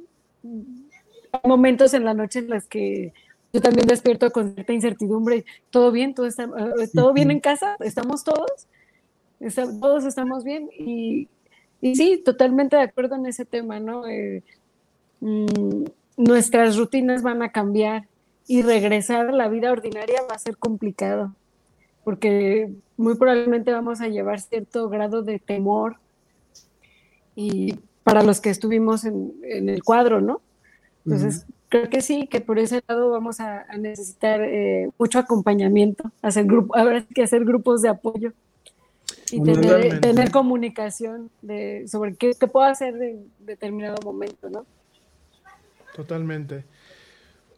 hay momentos en la noche en las que yo también despierto con cierta incertidumbre, ¿todo bien? ¿Todo, está, eh, ¿todo bien en casa? ¿Estamos todos? Está- todos estamos bien y, y sí, totalmente de acuerdo en ese tema, ¿no? Eh, mm, nuestras rutinas van a cambiar y regresar a la vida ordinaria va a ser complicado, porque muy probablemente vamos a llevar cierto grado de temor y para los que estuvimos en, en el cuadro, ¿no? Entonces, creo que sí, que por ese lado vamos a, a necesitar eh, mucho acompañamiento, hacer grupo, habrá que hacer grupos de apoyo y tener, tener comunicación de, sobre qué, qué puedo hacer en determinado momento, ¿no? Totalmente.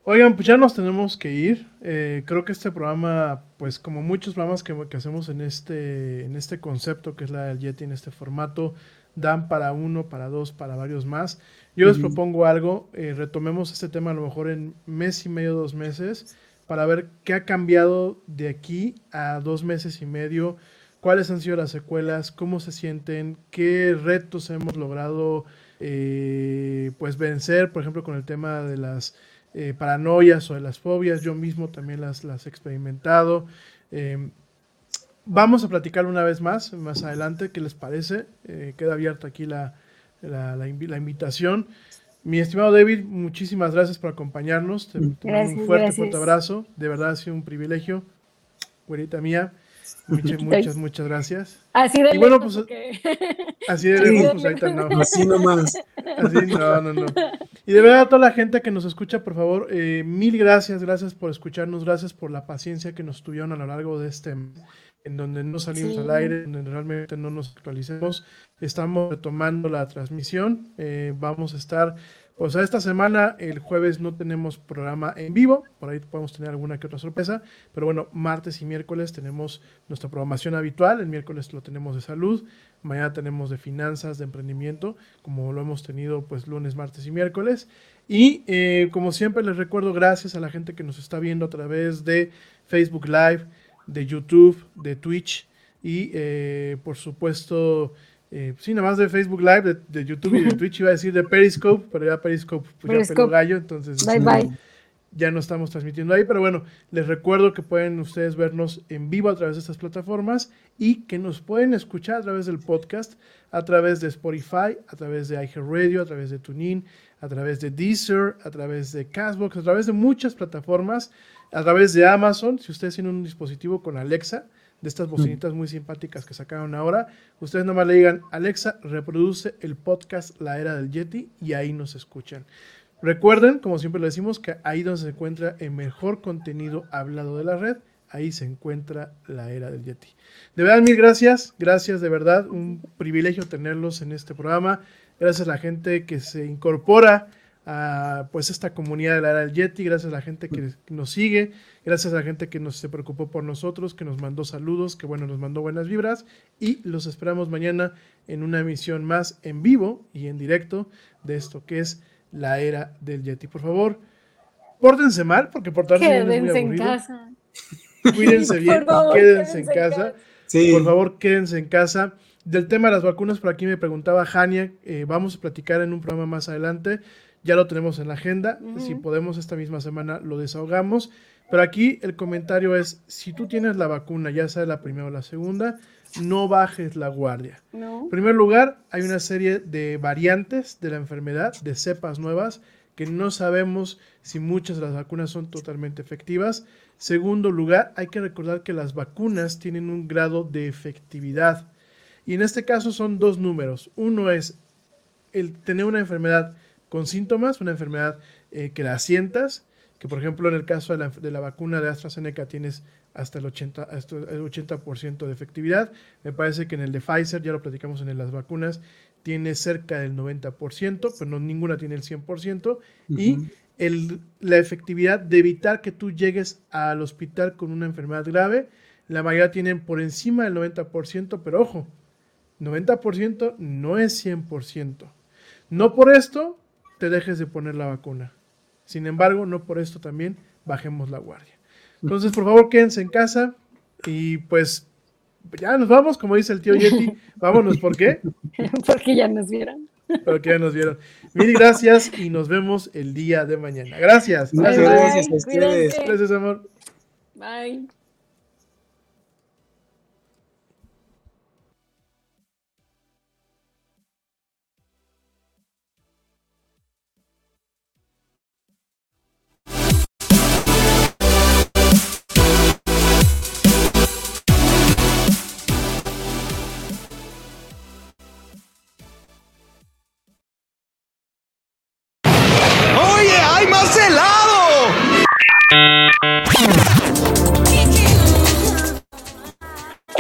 Oigan, pues ya nos tenemos que ir. Eh, creo que este programa, pues como muchos programas que, que hacemos en este, en este concepto que es la del Yeti, en este formato, dan para uno, para dos, para varios más. Yo les propongo algo, eh, retomemos este tema a lo mejor en mes y medio, dos meses, para ver qué ha cambiado de aquí a dos meses y medio, cuáles han sido las secuelas, cómo se sienten, qué retos hemos logrado eh, pues vencer, por ejemplo, con el tema de las eh, paranoias o de las fobias, yo mismo también las, las he experimentado. Eh, vamos a platicar una vez más, más adelante, ¿qué les parece? Eh, queda abierta aquí la, la, la invi- la invitación. Mi estimado David, muchísimas gracias por acompañarnos. Te, te Gracias, un fuerte, gracias. fuerte abrazo. De verdad ha sido un privilegio. Güerita mía, muchas, muchas, muchas gracias. Así de Y bueno, pues, porque- Así de Sí. lejos, pues ahorita no. Así nomás. Así, no, no, no. Y de verdad a toda la gente que nos escucha, por favor, eh, mil gracias, gracias por escucharnos, gracias por la paciencia que nos tuvieron a lo largo de este en donde no salimos Sí. al aire, en donde realmente no nos actualicemos. Estamos retomando la transmisión. eh, vamos a estar, pues a esta semana, el jueves no tenemos programa en vivo, por ahí podemos tener alguna que otra sorpresa, pero bueno, martes y miércoles tenemos nuestra programación habitual, el miércoles lo tenemos de salud, mañana tenemos de finanzas, de emprendimiento, como lo hemos tenido pues lunes, martes y miércoles. Y eh, como siempre les recuerdo, gracias a la gente que nos está viendo a través de Facebook Live, de YouTube, de Twitch y eh, por supuesto, eh, sí, nada más de Facebook Live, de, de YouTube y de Twitch, iba a decir de Periscope, pero ya Periscope, pues ya gallo, entonces Bye bye. ya no estamos transmitiendo ahí, pero bueno, les recuerdo que pueden ustedes vernos en vivo a través de estas plataformas y que nos pueden escuchar a través del podcast, a través de Spotify, a través de iHeartRadio, a través de TuneIn, a través de Deezer, a través de Castbox, a través de muchas plataformas, a través de Amazon, si ustedes tienen un dispositivo con Alexa, de estas bocinitas muy simpáticas que sacaron ahora, ustedes nomás le digan, Alexa, reproduce el podcast La Era del Yeti y ahí nos escuchan. Recuerden, como siempre lo decimos, que ahí donde se encuentra el mejor contenido hablado de la red, ahí se encuentra la era del Yeti. De verdad, mil gracias, gracias de verdad, un privilegio tenerlos en este programa. Gracias a la gente que se incorpora a pues esta comunidad de la era del Yeti, gracias a la gente que nos sigue, gracias a la gente que nos se preocupó por nosotros, que nos mandó saludos, que bueno, nos mandó buenas vibras y los esperamos mañana en una emisión más en vivo y en directo de esto que es la era del Yeti. Por favor, pórtense mal, porque portarse bien es muy Quédense en aburrido. casa. Cuídense bien, favor, quédense en quédense en casa. casa. Sí. Por favor, quédense en casa. Del tema de las vacunas, por aquí me preguntaba Jania, eh, vamos a platicar en un programa más adelante. Ya lo tenemos en la agenda. Si podemos esta misma semana lo desahogamos. Pero aquí el comentario es, si tú tienes la vacuna, ya sea la primera o la segunda, no bajes la guardia. ¿No? En primer lugar, hay una serie de variantes de la enfermedad, de cepas nuevas, que no sabemos si muchas de las vacunas son totalmente efectivas. Segundo lugar, hay que recordar que las vacunas tienen un grado de efectividad. Y en este caso son dos números. Uno es el tener una enfermedad con síntomas, una enfermedad eh, que la sientas, que por ejemplo en el caso de la, de la vacuna de AstraZeneca tienes hasta el 80%, hasta el 80% de efectividad. Me parece que en el de Pfizer, ya lo platicamos en las vacunas, tiene cerca del 90%, pero no, ninguna tiene el 100%. Y el, la efectividad de evitar que tú llegues al hospital con una enfermedad grave, la mayoría tienen por encima del 90%, pero ojo, 90% no es 100%. No por esto te dejes de poner la vacuna. Sin embargo, no por esto también bajemos la guardia. Entonces, por favor, quédense en casa y pues ya nos vamos, como dice el tío Yeti. Vámonos, ¿por qué? Porque ya nos vieron. Porque ya nos vieron. Mil gracias y nos vemos el día de mañana. Gracias. Bye, Gracias, gracias a ustedes. Cuídense. gracias amor. Bye.